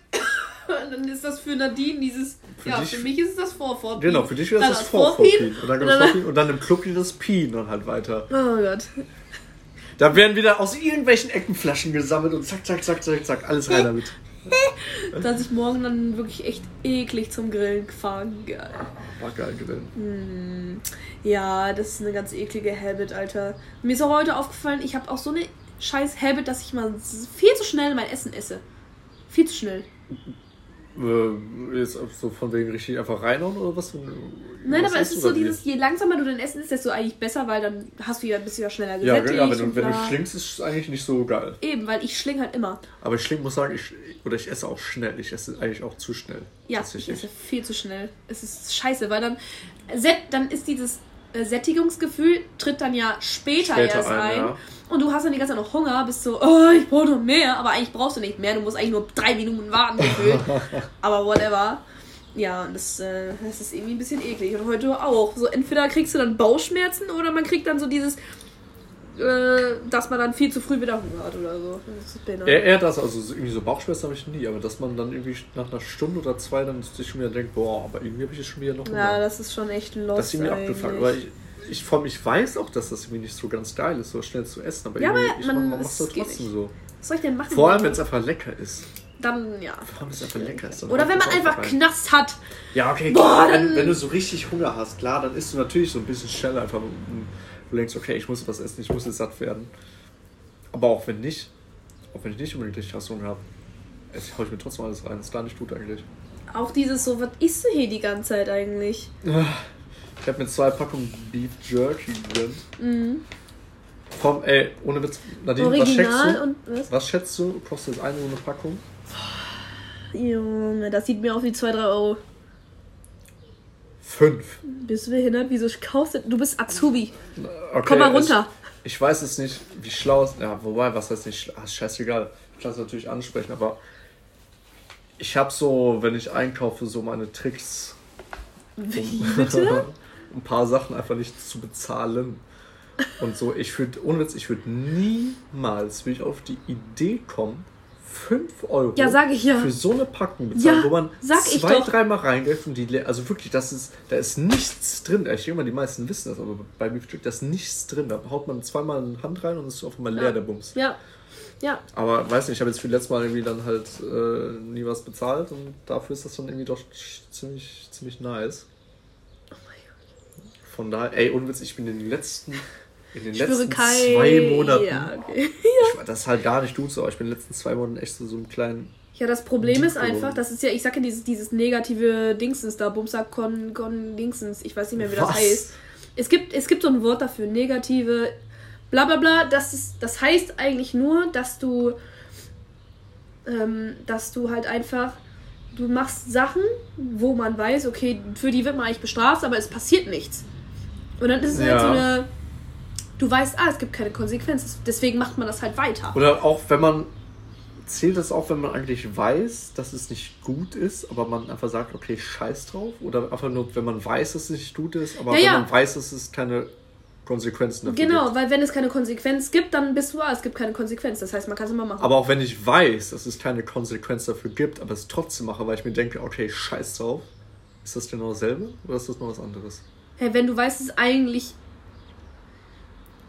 dann ist das für Nadine dieses. Für ja, dich- für mich ist es das Vor-Vor-Pien. Genau, für dich wäre das Dann das Vorvorpien. Und dann, und dann- und im Club geht das Pien dann halt weiter. Oh Gott. Da werden wieder aus irgendwelchen Eckenflaschen gesammelt und zack, zack, zack, zack, zack, alles rein damit. Dass ich morgen dann wirklich echt eklig zum Grillen fahren. Geil. War geil gewesen. Ja, das ist eine ganz eklige Habit, Alter. Mir ist auch heute aufgefallen, ich habe auch so eine scheiß Habit, dass ich mal viel zu schnell mein Essen esse. Viel zu schnell. Äh, jetzt so von wegen richtig einfach reinhauen oder was? Nein, Was aber es ist so dieses, je langsamer du dein Essen isst, desto eigentlich besser, weil dann hast du ja, du ja schneller gesättigt. ja wenn, du, wenn du schlingst, ist es eigentlich nicht so geil. Eben, weil ich schling halt immer. Aber ich schling, muss sagen, ich, oder ich esse auch schnell. Ich esse eigentlich auch zu schnell. Ja, ich esse viel zu schnell. Es ist scheiße, weil dann, dann ist dieses Sättigungsgefühl tritt dann ja später, Später erst ein, ein. ja. Und du hast dann die ganze Zeit noch Hunger, bist so, oh, ich brauche noch mehr. Aber eigentlich brauchst du nicht mehr. Du musst eigentlich nur drei Minuten warten gefühlt. aber whatever. Ja, und das, äh, das ist irgendwie ein bisschen eklig. Und heute auch. So, entweder kriegst du dann Bauchschmerzen oder man kriegt dann so dieses, äh, dass man dann viel zu früh wieder Hunger hat oder so. Eher, eher das, also so- irgendwie so Bauchschmerzen habe ich nie, aber dass man dann irgendwie nach einer Stunde oder zwei dann sich schon wieder denkt, boah, aber irgendwie habe ich jetzt schon wieder noch ja, Hunger. das ist schon echt los. das ist irgendwie abgefuckt. Aber ich, ich, vor allem, ich weiß auch, dass das irgendwie nicht so ganz geil ist, so schnell zu essen, aber Ja, irgendwie, aber ich, man- man, es macht das geht trotzdem nicht. so. Was soll ich denn machen? Vor allem, wenn es einfach lecker ist. Dann, ja. Vor allem, wenn es einfach lecker ist. Oder wenn man einfach rein. Knast hat. Ja, okay, Boah, wenn, wenn du so richtig Hunger hast, klar, dann isst du natürlich so ein bisschen schneller einfach. und Du denkst, okay, ich muss was essen, ich muss jetzt satt werden. Aber auch wenn nicht, auch wenn ich nicht unbedingt richtig Hunger habe, esse- hau ich mir trotzdem alles rein. Das ist gar nicht gut eigentlich. Auch dieses so, was isst du hier die ganze Zeit eigentlich? Ich habe mir zwei Packungen Beef Jerky drin. Mhm. Vom, ey, ohne Witz, Nadine, was schätzt Original du? und was? Was schätzt du, kostet eine so eine Packung? Junge, das sieht mir aus wie 2, 3 Euro. Fünf. Bist du behindert? Wieso kaufst du? Du bist Azubi. Okay, Komm mal es- runter. Ich weiß jetzt nicht, wie schlau es Ja, wobei, was heißt nicht schlau? Ah, scheißegal. Ich kann es natürlich ansprechen, aber ich habe so, wenn ich einkaufe, so meine Tricks. Wie bitte? ein paar Sachen einfach nicht zu bezahlen. Und so, ich würde, ohne Witz, ich würde niemals, will ich auf die Idee kommen, 5 Euro Ja, sag ich ja. für so eine Packung bezahlen, Ja, wo man zwei, dreimal reingreift und die, le- also wirklich, das ist, da ist nichts drin. Ich denke mal, die meisten wissen das, aber bei Beef Jerky, da ist nichts drin. Da haut man zweimal eine Hand rein und es ist auf einmal leer, Ja. der Bums. Ja. Ja. Aber weiß nicht, ich habe jetzt für letztes Mal irgendwie dann halt äh, nie was bezahlt und dafür ist das dann irgendwie doch ziemlich, ziemlich nice. Oh mein Gott. Von daher, ey, Unwitz, ich bin in den letzten, in den Ich letzten kein... zwei Monaten, Ja, okay. ich, das ist halt gar nicht gut so, aber ich bin in den letzten zwei Monaten echt so, so einem kleinen, Ja, das Problem ist einfach, das ist ja, ich sag ja dieses, dieses negative Dingsens da, Bumsack Con, Con Dingsens, ich weiß nicht mehr, wie das Was? heißt. Es gibt, es gibt so ein Wort dafür, negative, bla bla bla, das, ist, das heißt eigentlich nur, dass du, ähm, dass du halt einfach, du machst Sachen, wo man weiß, okay, für die wird man eigentlich bestraft, aber es passiert nichts. Und dann ist es halt Ja. so eine, du weißt, ah, es gibt keine Konsequenzen, deswegen macht man das halt weiter. oder auch wenn man, zählt das auch, wenn man eigentlich weiß, dass es nicht gut ist, aber man einfach sagt, okay, scheiß drauf, oder einfach nur, wenn man weiß, dass es nicht gut ist, aber Ja, wenn ja. man weiß, dass es keine Konsequenzen dafür Genau, gibt. weil wenn es keine Konsequenz gibt, dann bist du, ah, es gibt keine Konsequenz. Das heißt, man kann es immer machen. Aber auch wenn ich weiß, dass es keine Konsequenz dafür gibt, aber es trotzdem mache, weil ich mir denke, okay, scheiß drauf, ist das genau dasselbe oder ist das noch was anderes? Hey, wenn du weißt, es eigentlich.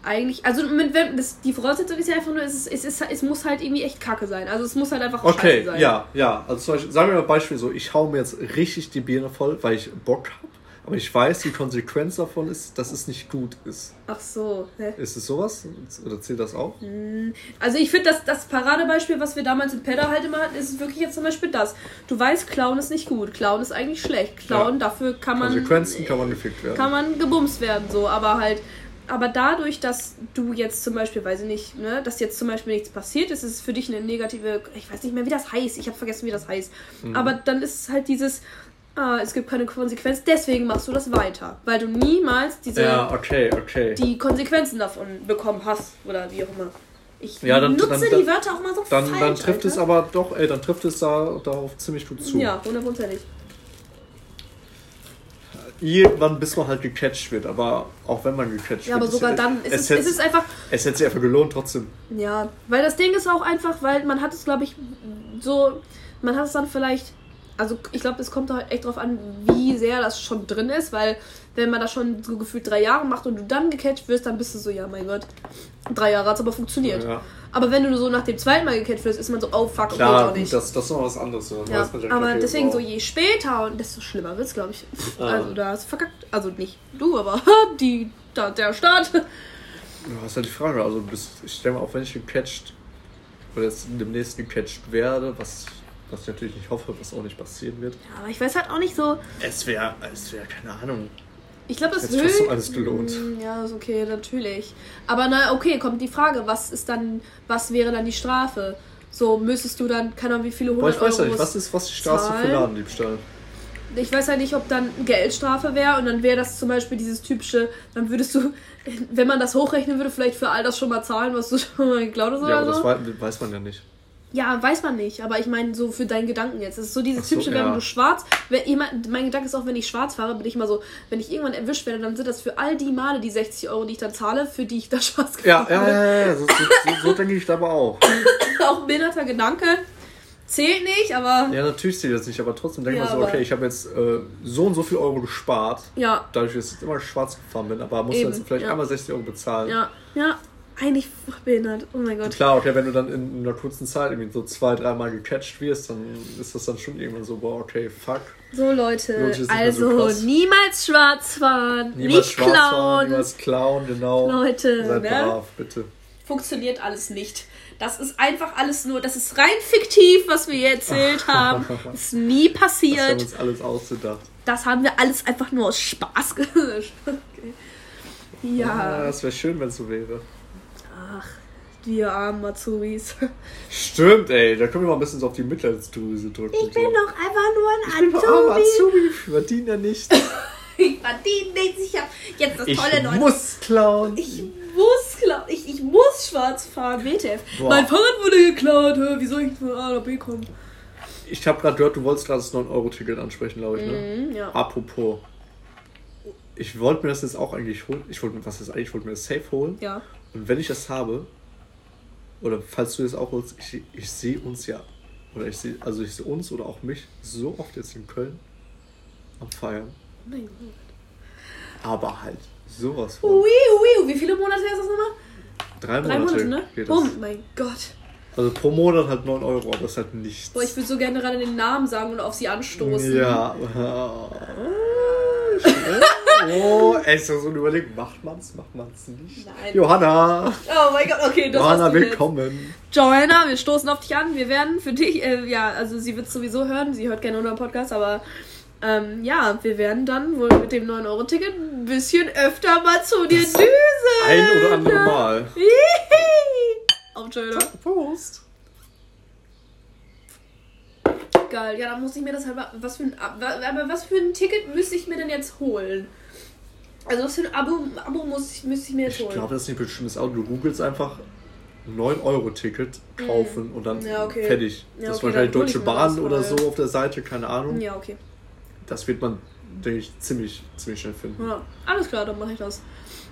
Eigentlich, also mit, wenn, das, die Voraussetzung ist ja einfach nur, es, es, ist, es muss halt irgendwie echt kacke sein. Also es muss halt einfach Okay, scheiße sein. ja, ja. Also zum Beispiel, sagen wir mal ein Beispiel so, ich hau mir jetzt richtig die Birne voll, weil ich Bock habe, aber ich weiß, die Konsequenz davon ist, dass es nicht gut ist. Ach so. Hä? Ist es sowas? Oder zählt das auch? Also ich finde, das, das Paradebeispiel, was wir damals in Pedder halt immer hatten, ist wirklich jetzt zum Beispiel das. Du weißt, Clown ist nicht gut. Clown ist eigentlich schlecht. Clown, Ja. dafür kann man. Konsequenzen kann man gefickt werden. kann man gebumst werden, so, aber halt, aber dadurch, dass du jetzt zum Beispiel, weiß ich nicht, ne, dass jetzt zum Beispiel nichts passiert ist, ist es für dich eine negative, ich weiß nicht mehr, wie das heißt, ich habe vergessen, wie das heißt, Mhm. aber dann ist es halt dieses, ah, es gibt keine Konsequenz, deswegen machst du das weiter, weil du niemals diese, ja, okay, okay. die Konsequenzen davon bekommen hast, oder wie auch immer. Ich Ja, dann- nutze dann- die dann- Wörter auch mal so Dann, falsch. dann trifft es Alter. aber doch, ey, dann trifft es da, darauf ziemlich gut zu. Ja, hundertprozentig. Irgendwann, bis man halt gecatcht wird, aber auch wenn man gecatcht Ja, aber wird. sogar es, dann, es, es, ist, hätte, es ist einfach, es hätte sich einfach gelohnt, trotzdem. Ja, weil das Ding ist auch einfach, weil man hat es, glaube ich, so, man hat es dann vielleicht, also ich glaube, es kommt da echt drauf an, wie sehr das schon drin ist, weil wenn man das schon so gefühlt drei Jahre macht und du dann gecatcht wirst, dann bist du so, ja mein Gott, drei Jahre hat es aber funktioniert. Ja. Aber wenn du so nach dem zweiten Mal gecatcht wirst, ist man so, oh fuck, Klar, doch nicht. das, das ist noch was anderes. ja, aber deswegen wow. so, je später und desto schlimmer wird es, glaube ich. Ah. Also da hast du verkackt. Also nicht du, aber die, da, der Staat. Ja, das ist halt die Frage. Also, bis, ich denke mal, auch wenn ich gecatcht oder jetzt demnächst gecatcht werde, was, was ich natürlich nicht hoffe, was auch nicht passieren wird. Ja, aber ich weiß halt auch nicht so, Es wäre, es wäre, keine Ahnung. Ich glaube, das sich trotzdem höchst- alles gelohnt. Mm, Ja, ist okay, natürlich. Aber na, okay, kommt die Frage, was ist dann, was wäre dann die Strafe? So, müsstest du dann, keine Ahnung, wie viele Boah, hundert ich weiß ja Euro nicht, was ist, was die Straße für? Ladendiebstahl? Ich weiß ja nicht, ob dann Geldstrafe wäre und dann wäre das zum Beispiel dieses typische, dann würdest du, wenn man das hochrechnen würde, vielleicht für all das schon mal zahlen, was du schon mal geklaut hast Ja, oder aber das so. wei- weiß man ja nicht. Ja, weiß man nicht, aber ich meine so für deinen Gedanken jetzt. Das ist so dieses so, typische, wenn ja. du schwarz, wenn jemand, mein Gedanke ist auch, wenn ich schwarz fahre, bin ich immer so, wenn ich irgendwann erwischt werde, dann sind das für all die Male die 60 Euro, die ich dann zahle, für die ich da schwarz Ja, gefahren ja, ja, ja, so, so, so, denke ich da aber auch. bin. Auch ein behinderter Gedanke. Zählt nicht, aber Ja, natürlich ich das nicht, aber trotzdem denke ich Ja, mal so, okay, ich habe jetzt äh, so und so viel Euro gespart, ja, dadurch, dass ich immer schwarz gefahren bin, aber muss jetzt vielleicht ja. einmal 60 Euro bezahlen. ja, ja, eigentlich behindert. Oh mein Gott. Klar, okay, wenn du dann in einer kurzen Zeit irgendwie so zwei, dreimal gecatcht wirst, dann ist das dann schon irgendwann so, boah, okay, fuck. So Leute, so also krass. niemals schwarz fahren, Niemals nicht schwarz klauen. niemals klauen, genau. Leute, Seid ne? brav, bitte. Funktioniert alles nicht. Das ist einfach alles nur, das ist rein fiktiv, was wir hier erzählt haben. Ist nie Das haben passiert. uns alles ausgedacht. Das haben wir alles einfach nur aus Spaß gelöscht. Okay. Ja, Ja. das wäre schön, wenn es so wäre. Ach, wir armen Azubis. Stimmt, ey, da können wir mal ein bisschen so auf die Mitleidsdrüse drücken. Ich bin so. doch einfach nur Ich ein bin armer Azubi. Ich verdiene ja nichts. Ich verdiene nichts. Ich hab jetzt das Ich tolle neue. muss klauen. Ich muss klauen. Ich, ich muss schwarz fahren. WTF. Boah. Mein Fahrrad wurde geklaut. Wie soll ich von A nach B kommen? Ich habe gerade gehört, du wolltest gerade das 9-Euro-Ticket ansprechen, glaube ich, ne? Mhm, ja. Apropos. Ich wollte mir das jetzt auch eigentlich holen. Ich wollte mir, was ist eigentlich? Ich wollte mir das safe holen. Ja. Und wenn ich das habe, oder falls du das auch holst, ich, ich sehe uns ja, oder ich sehe, also ich sehe uns oder auch mich so oft jetzt in Köln am Feiern. Mein Gott. Aber halt sowas von. Ui, ui, wie viele Monate ist das nochmal? Drei Drei Monate, Monate, ne? Oh mein Gott. Also pro Monat halt 9 Euro, aber das ist halt nichts. Boah, ich würde so gerne gerade den Namen sagen und auf sie anstoßen. Ja. Oh, ey, ist so eine Überlegung. Macht man's, macht man's nicht? Nein. Johanna! Oh mein Gott, okay, das Johanna, du jetzt. willkommen. Joanna, wir stoßen auf dich an. Wir werden für dich, äh, ja, also sie wird sowieso hören. Sie hört gerne unseren Podcast, aber ähm, ja, wir werden dann wohl mit dem 9-Euro-Ticket ein bisschen öfter mal zu dir düsen. Ein oder andere Mal. Auf Joanna. Prost. Geil, ja, dann muss ich mir das halt. Was für ein, aber was für ein Ticket müsste ich mir denn jetzt holen? Also, was für ein Abo, Abo muss ich, müsste ich mir jetzt Ich holen? glaube, das ist nicht ein bestimmtes Auto. Du googelst einfach 9-Euro-Ticket kaufen und dann Mhm. Ja, okay. fertig. Ja, das ist okay, wahrscheinlich hol Deutsche ich Bahn oder so auf der Seite, keine Ahnung. Ja, okay. Das wird man denke ich, ziemlich, ziemlich schnell finden. Ja, alles klar, dann mache ich das.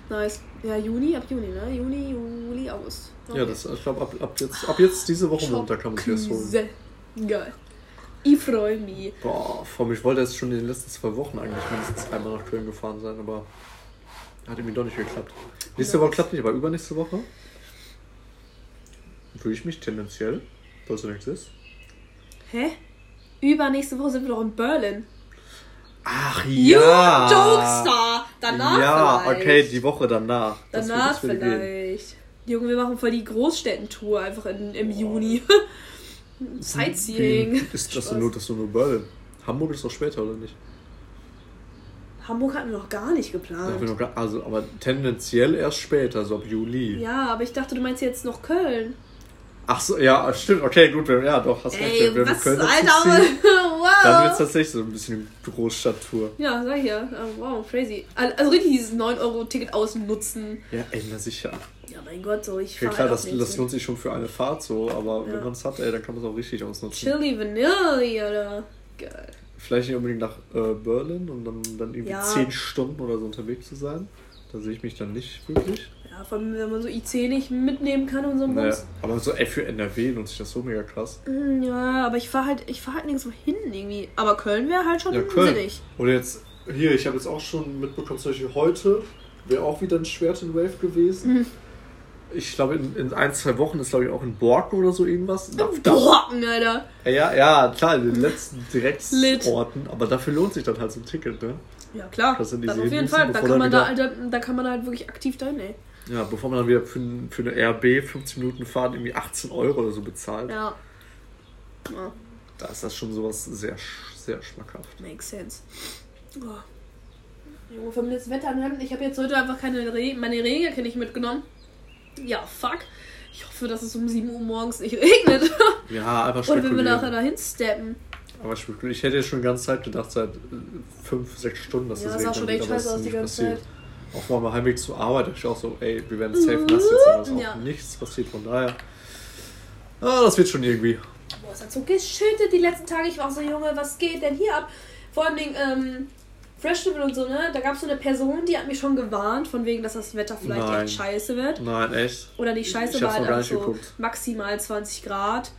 Nice. Ja, Juni, ab Juni, ne? Juni, Juli, August. Ja, das, ich glaube, ab, ab, jetzt, ab jetzt diese Woche Montag kann man sich das holen. Geil. Ich freue mich. Boah, vor mir, ich wollte jetzt schon in den letzten zwei Wochen eigentlich mindestens einmal nach Köln gefahren sein, aber hat irgendwie doch nicht geklappt. Nächste Woche klappt nicht, aber übernächste Woche fühle ich mich tendenziell, falls du nichts ist. Hä? Übernächste Woche sind wir doch in Berlin. Ach You ja! Jokestar! Danach ja, vielleicht. okay, die Woche danach. Danach das vielleicht. Junge, wir machen voll die Großstädtentour einfach in, im Juni. Sightseeing. Ist das nur, das so nur Berlin? Hamburg ist doch später, oder nicht? Hamburg hatten wir noch gar nicht geplant. noch gar, also, aber tendenziell erst später, so ab Juli. Ja, aber ich dachte, du meinst jetzt noch Köln. Ach so, ja, stimmt, okay, gut, wir- ja, doch, hast recht. Ey, wenn wir was, Köln Alter, ziehen, Dann wird es wow. tatsächlich so ein bisschen Großstadttour. Ja, sag ich ja. Oh, Wow, crazy. Al- Also richtig dieses 9-Euro-Ticket ausnutzen. Ja, ey, na sicher. Ja, mein Gott, so ich Okay, fahr klar, halt das, das lohnt sich schon für eine Fahrt so, aber Ja. wenn man es hat, ey, dann kann man es auch richtig ausnutzen. Chili Vanilli, oder? Geil. Vielleicht nicht unbedingt nach äh, Berlin und dann, dann irgendwie Ja. 10 Stunden oder so unterwegs zu sein. Da sehe ich mich dann nicht wirklich. Ja, vor allem, wenn man so IC nicht mitnehmen kann und so Naja, Bums. aber so ey, für NRW lohnt sich das so mega krass. Mm, Ja, aber ich fahr halt, ich fahr halt nirgendwo hin irgendwie. Aber Köln wäre halt schon Ja, Köln. sinnig. Oder jetzt, hier, ich habe jetzt auch schon mitbekommen, zum Beispiel heute wäre auch wieder ein Schwert in Wave gewesen. Mhm. Ich glaube, in, in ein, zwei Wochen ist, glaube ich, auch in Borken oder so irgendwas. Da, Brocken, Alter. ja, ja, klar, in den letzten. Direktorten. Aber dafür lohnt sich dann halt so ein Ticket, ne? Ja, klar. Das sind die auf jeden Fall. Da kann, man da, da, da kann man halt wirklich aktiv dahin, ey. Ja, bevor man dann wieder für, für eine RB 15 Minuten Fahrt irgendwie 18 Euro oder so bezahlt. Ja. ja. Da ist das schon sowas sehr, sehr schmackhaft. Makes sense. Oh. Junge, vom letzten Wetter anhören. Ich habe jetzt heute einfach keine Re meine Regenjacke nicht mitgenommen. Ja, fuck. Ich hoffe, dass es um 7 Uhr morgens nicht regnet. Ja, einfach Oder wenn wir spekulieren. nachher dahin steppen. Aber spekulieren. Ich hätte ja schon die ganze Zeit gedacht, seit 5, 6 Stunden, dass Ja, das das sah regnen schon wird, echt aber es scheiße ist aus die ganze passiert. Zeit. Auch mal beim Heimweg zur Arbeit dachte ich auch so, ey, wir werden safe nass jetzt, aber es ist auch Ja. nichts passiert. Von daher, ah, das wird schon irgendwie. Boah, es hat so geschüttet die letzten Tage. Ich war auch so, Junge, was geht denn hier ab? Vor allem Dingen, ähm, Festival und so, ne? Da gab es so eine Person, die hat mich schon gewarnt, von wegen, dass das Wetter vielleicht Nein. echt scheiße wird. Nein, echt. Oder die Scheiße Ich war halt auch nicht so geguckt. maximal 20 Grad.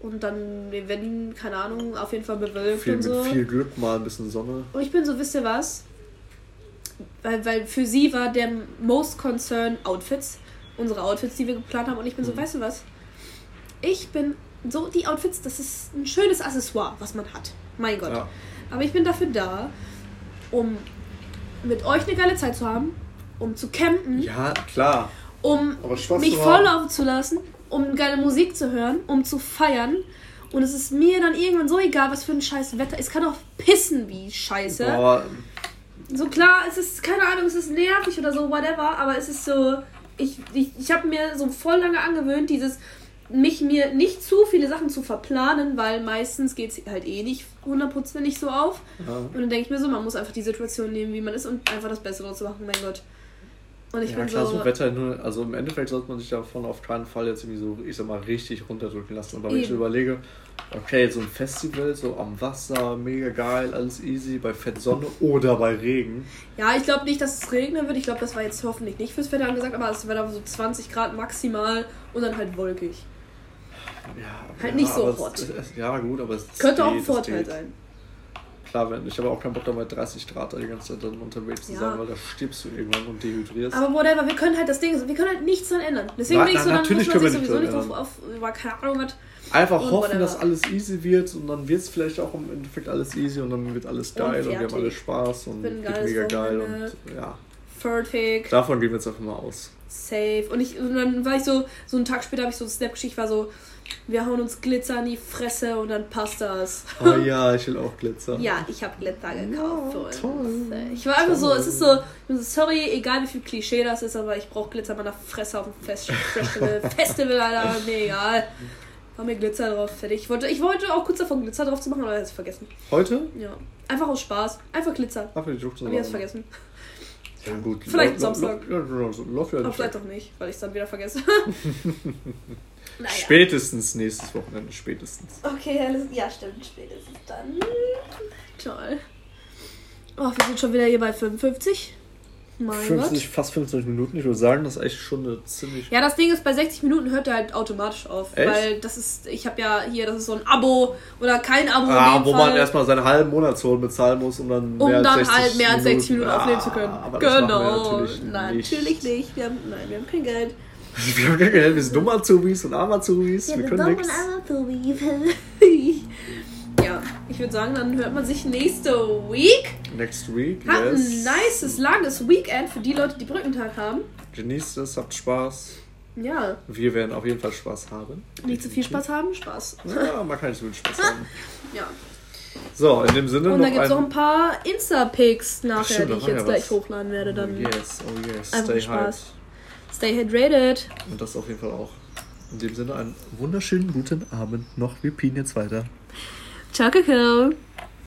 Und dann in Berlin, keine Ahnung, auf jeden Fall bewölkt Viel, und so. Mit viel Glück mal ein bisschen Sonne. Und ich bin so, wisst ihr was? Weil, weil für sie war der most concern Outfits. Unsere Outfits, die wir geplant haben. Und ich bin so, Mhm. weißt du was? Ich bin so, die Outfits, das ist ein schönes Accessoire, was man hat. Mein Gott. Ja. Aber ich bin dafür da, um mit euch eine geile Zeit zu haben, um zu campen, ja, klar. um mich zu voll haben. laufen zu lassen, um geile Musik zu hören, um zu feiern. Und es ist mir dann irgendwann so egal, was für ein scheiß Wetter. Es kann auch pissen wie scheiße. Boah, So klar, es ist, keine Ahnung, es ist nervig oder so, whatever, aber es ist so, ich, ich, ich habe mir so voll lange angewöhnt, dieses, mich mir nicht zu viele Sachen zu verplanen, weil meistens geht es halt eh nicht hundertprozentig so auf. ja. Und dann denke ich mir so, man muss einfach die Situation nehmen, wie man ist und einfach das Beste draus machen, mein Gott. Und ich ja, bin klar, so, so Wetter nur, also im Endeffekt sollte man sich davon auf keinen Fall jetzt irgendwie so, ich sag mal, richtig runterdrücken lassen. Aber wenn ich überlege, okay, so ein Festival, so am Wasser, mega geil, alles easy, bei Fett Sonne oder bei Regen. ja, ich glaube nicht, dass es regnen wird. Ich glaube, das war jetzt hoffentlich nicht fürs Wetter angesagt, aber es wäre dann so 20 Grad maximal und dann halt wolkig. Ja, Halt ja, nicht so hot. Es, es, ja, gut, aber es Könnte auch geht, ein es Vorteil sein. Klar, wenn, ich habe auch keinen Bock dabei 30 Grad da die ganze Zeit dann unterwegs zu Ja. sein, weil da stirbst du irgendwann und dehydrierst. Aber whatever, wir können halt das Ding, wir können halt nichts dran ändern. Deswegen Nein, bin ich so, dann natürlich muss man sich können wir sowieso nicht dran auf, auf, keine Ahnung was. Einfach und hoffen, whatever. dass alles easy wird und dann wird es vielleicht auch im Endeffekt alles easy und dann wird alles geil und, wir haben alle Spaß und Wird ein mega geil und ja, Fertig, davon gehen wir jetzt einfach mal aus. safe. Und, ich, und dann war ich so, so einen Tag später habe ich so einen Snap geschickt, war so, wir hauen uns Glitzer in die Fresse und dann passt das. Oh ja, ich will auch Glitzer. Ja, ich habe Glitzer gekauft uns. toll. Ich war einfach so, es ist so, ich bin so, sorry, egal wie viel Klischee das ist, aber ich brauche Glitzer in meiner Fresse auf dem Fest Festival. Festival, Alter, mir egal. War mir Glitzer drauf, fertig. Ich wollte, ich wollte auch kurz davon Glitzer drauf zu machen, aber ich hab's vergessen. Heute? Ja. Einfach aus Spaß. Einfach Glitzer. Ach, die Jokes Hab ich jetzt vergessen. Ja, gut. Vielleicht Lauf- Samstag. lauf- Ja, ja, läuft ja Aber nicht. vielleicht auch nicht, weil ich es dann wieder vergesse. Naja. Spätestens nächstes Wochenende, spätestens. Okay, alles, ja, stimmt, spätestens dann. Toll. Oh, wir sind schon wieder hier bei 55. Mein 50, Gott. fast 50 Minuten. Ich würde sagen, das ist echt schon eine ziemlich. Ja, das Ding ist, bei 60 Minuten hört er halt automatisch auf. Echt? Weil das ist, ich habe ja hier, das ist so ein Abo oder kein Abo. in Ah, dem wo Fall, man erstmal seinen halben Monatslohn bezahlen muss, um dann um mehr dann als 60 halt mehr als 60 Minuten Ah, aufnehmen zu können. aber das machen wir genau. natürlich nein, nicht. natürlich nicht. Wir haben, nein, wir haben kein Geld. Wir haben gar kein Geld, wir sind dumme Azubis und arme Azubis. wir können nichts. Ja, ich würde sagen, dann hört man sich nächste Week. Next week, Hat yes. ein nices, langes Weekend für die Leute, die Brückentag haben. Genießt es, habt Spaß. Ja, Wir werden auf jeden Fall Spaß haben. nicht zu viel Spaß haben, Spaß. Ja, man kann nicht so viel Spaß haben. Ja. So, in dem Sinne Und da gibt es noch ein paar Insta-Pics nachher, stimmt, die ich jetzt ja gleich was. hochladen werde. Dann Oh yes, oh yes, Einfach stay Spaß. hyped. Stay hydrated. Und das auf jeden Fall auch. In dem Sinne einen wunderschönen guten Abend noch. Wir pien jetzt weiter. Ciao, Kakao.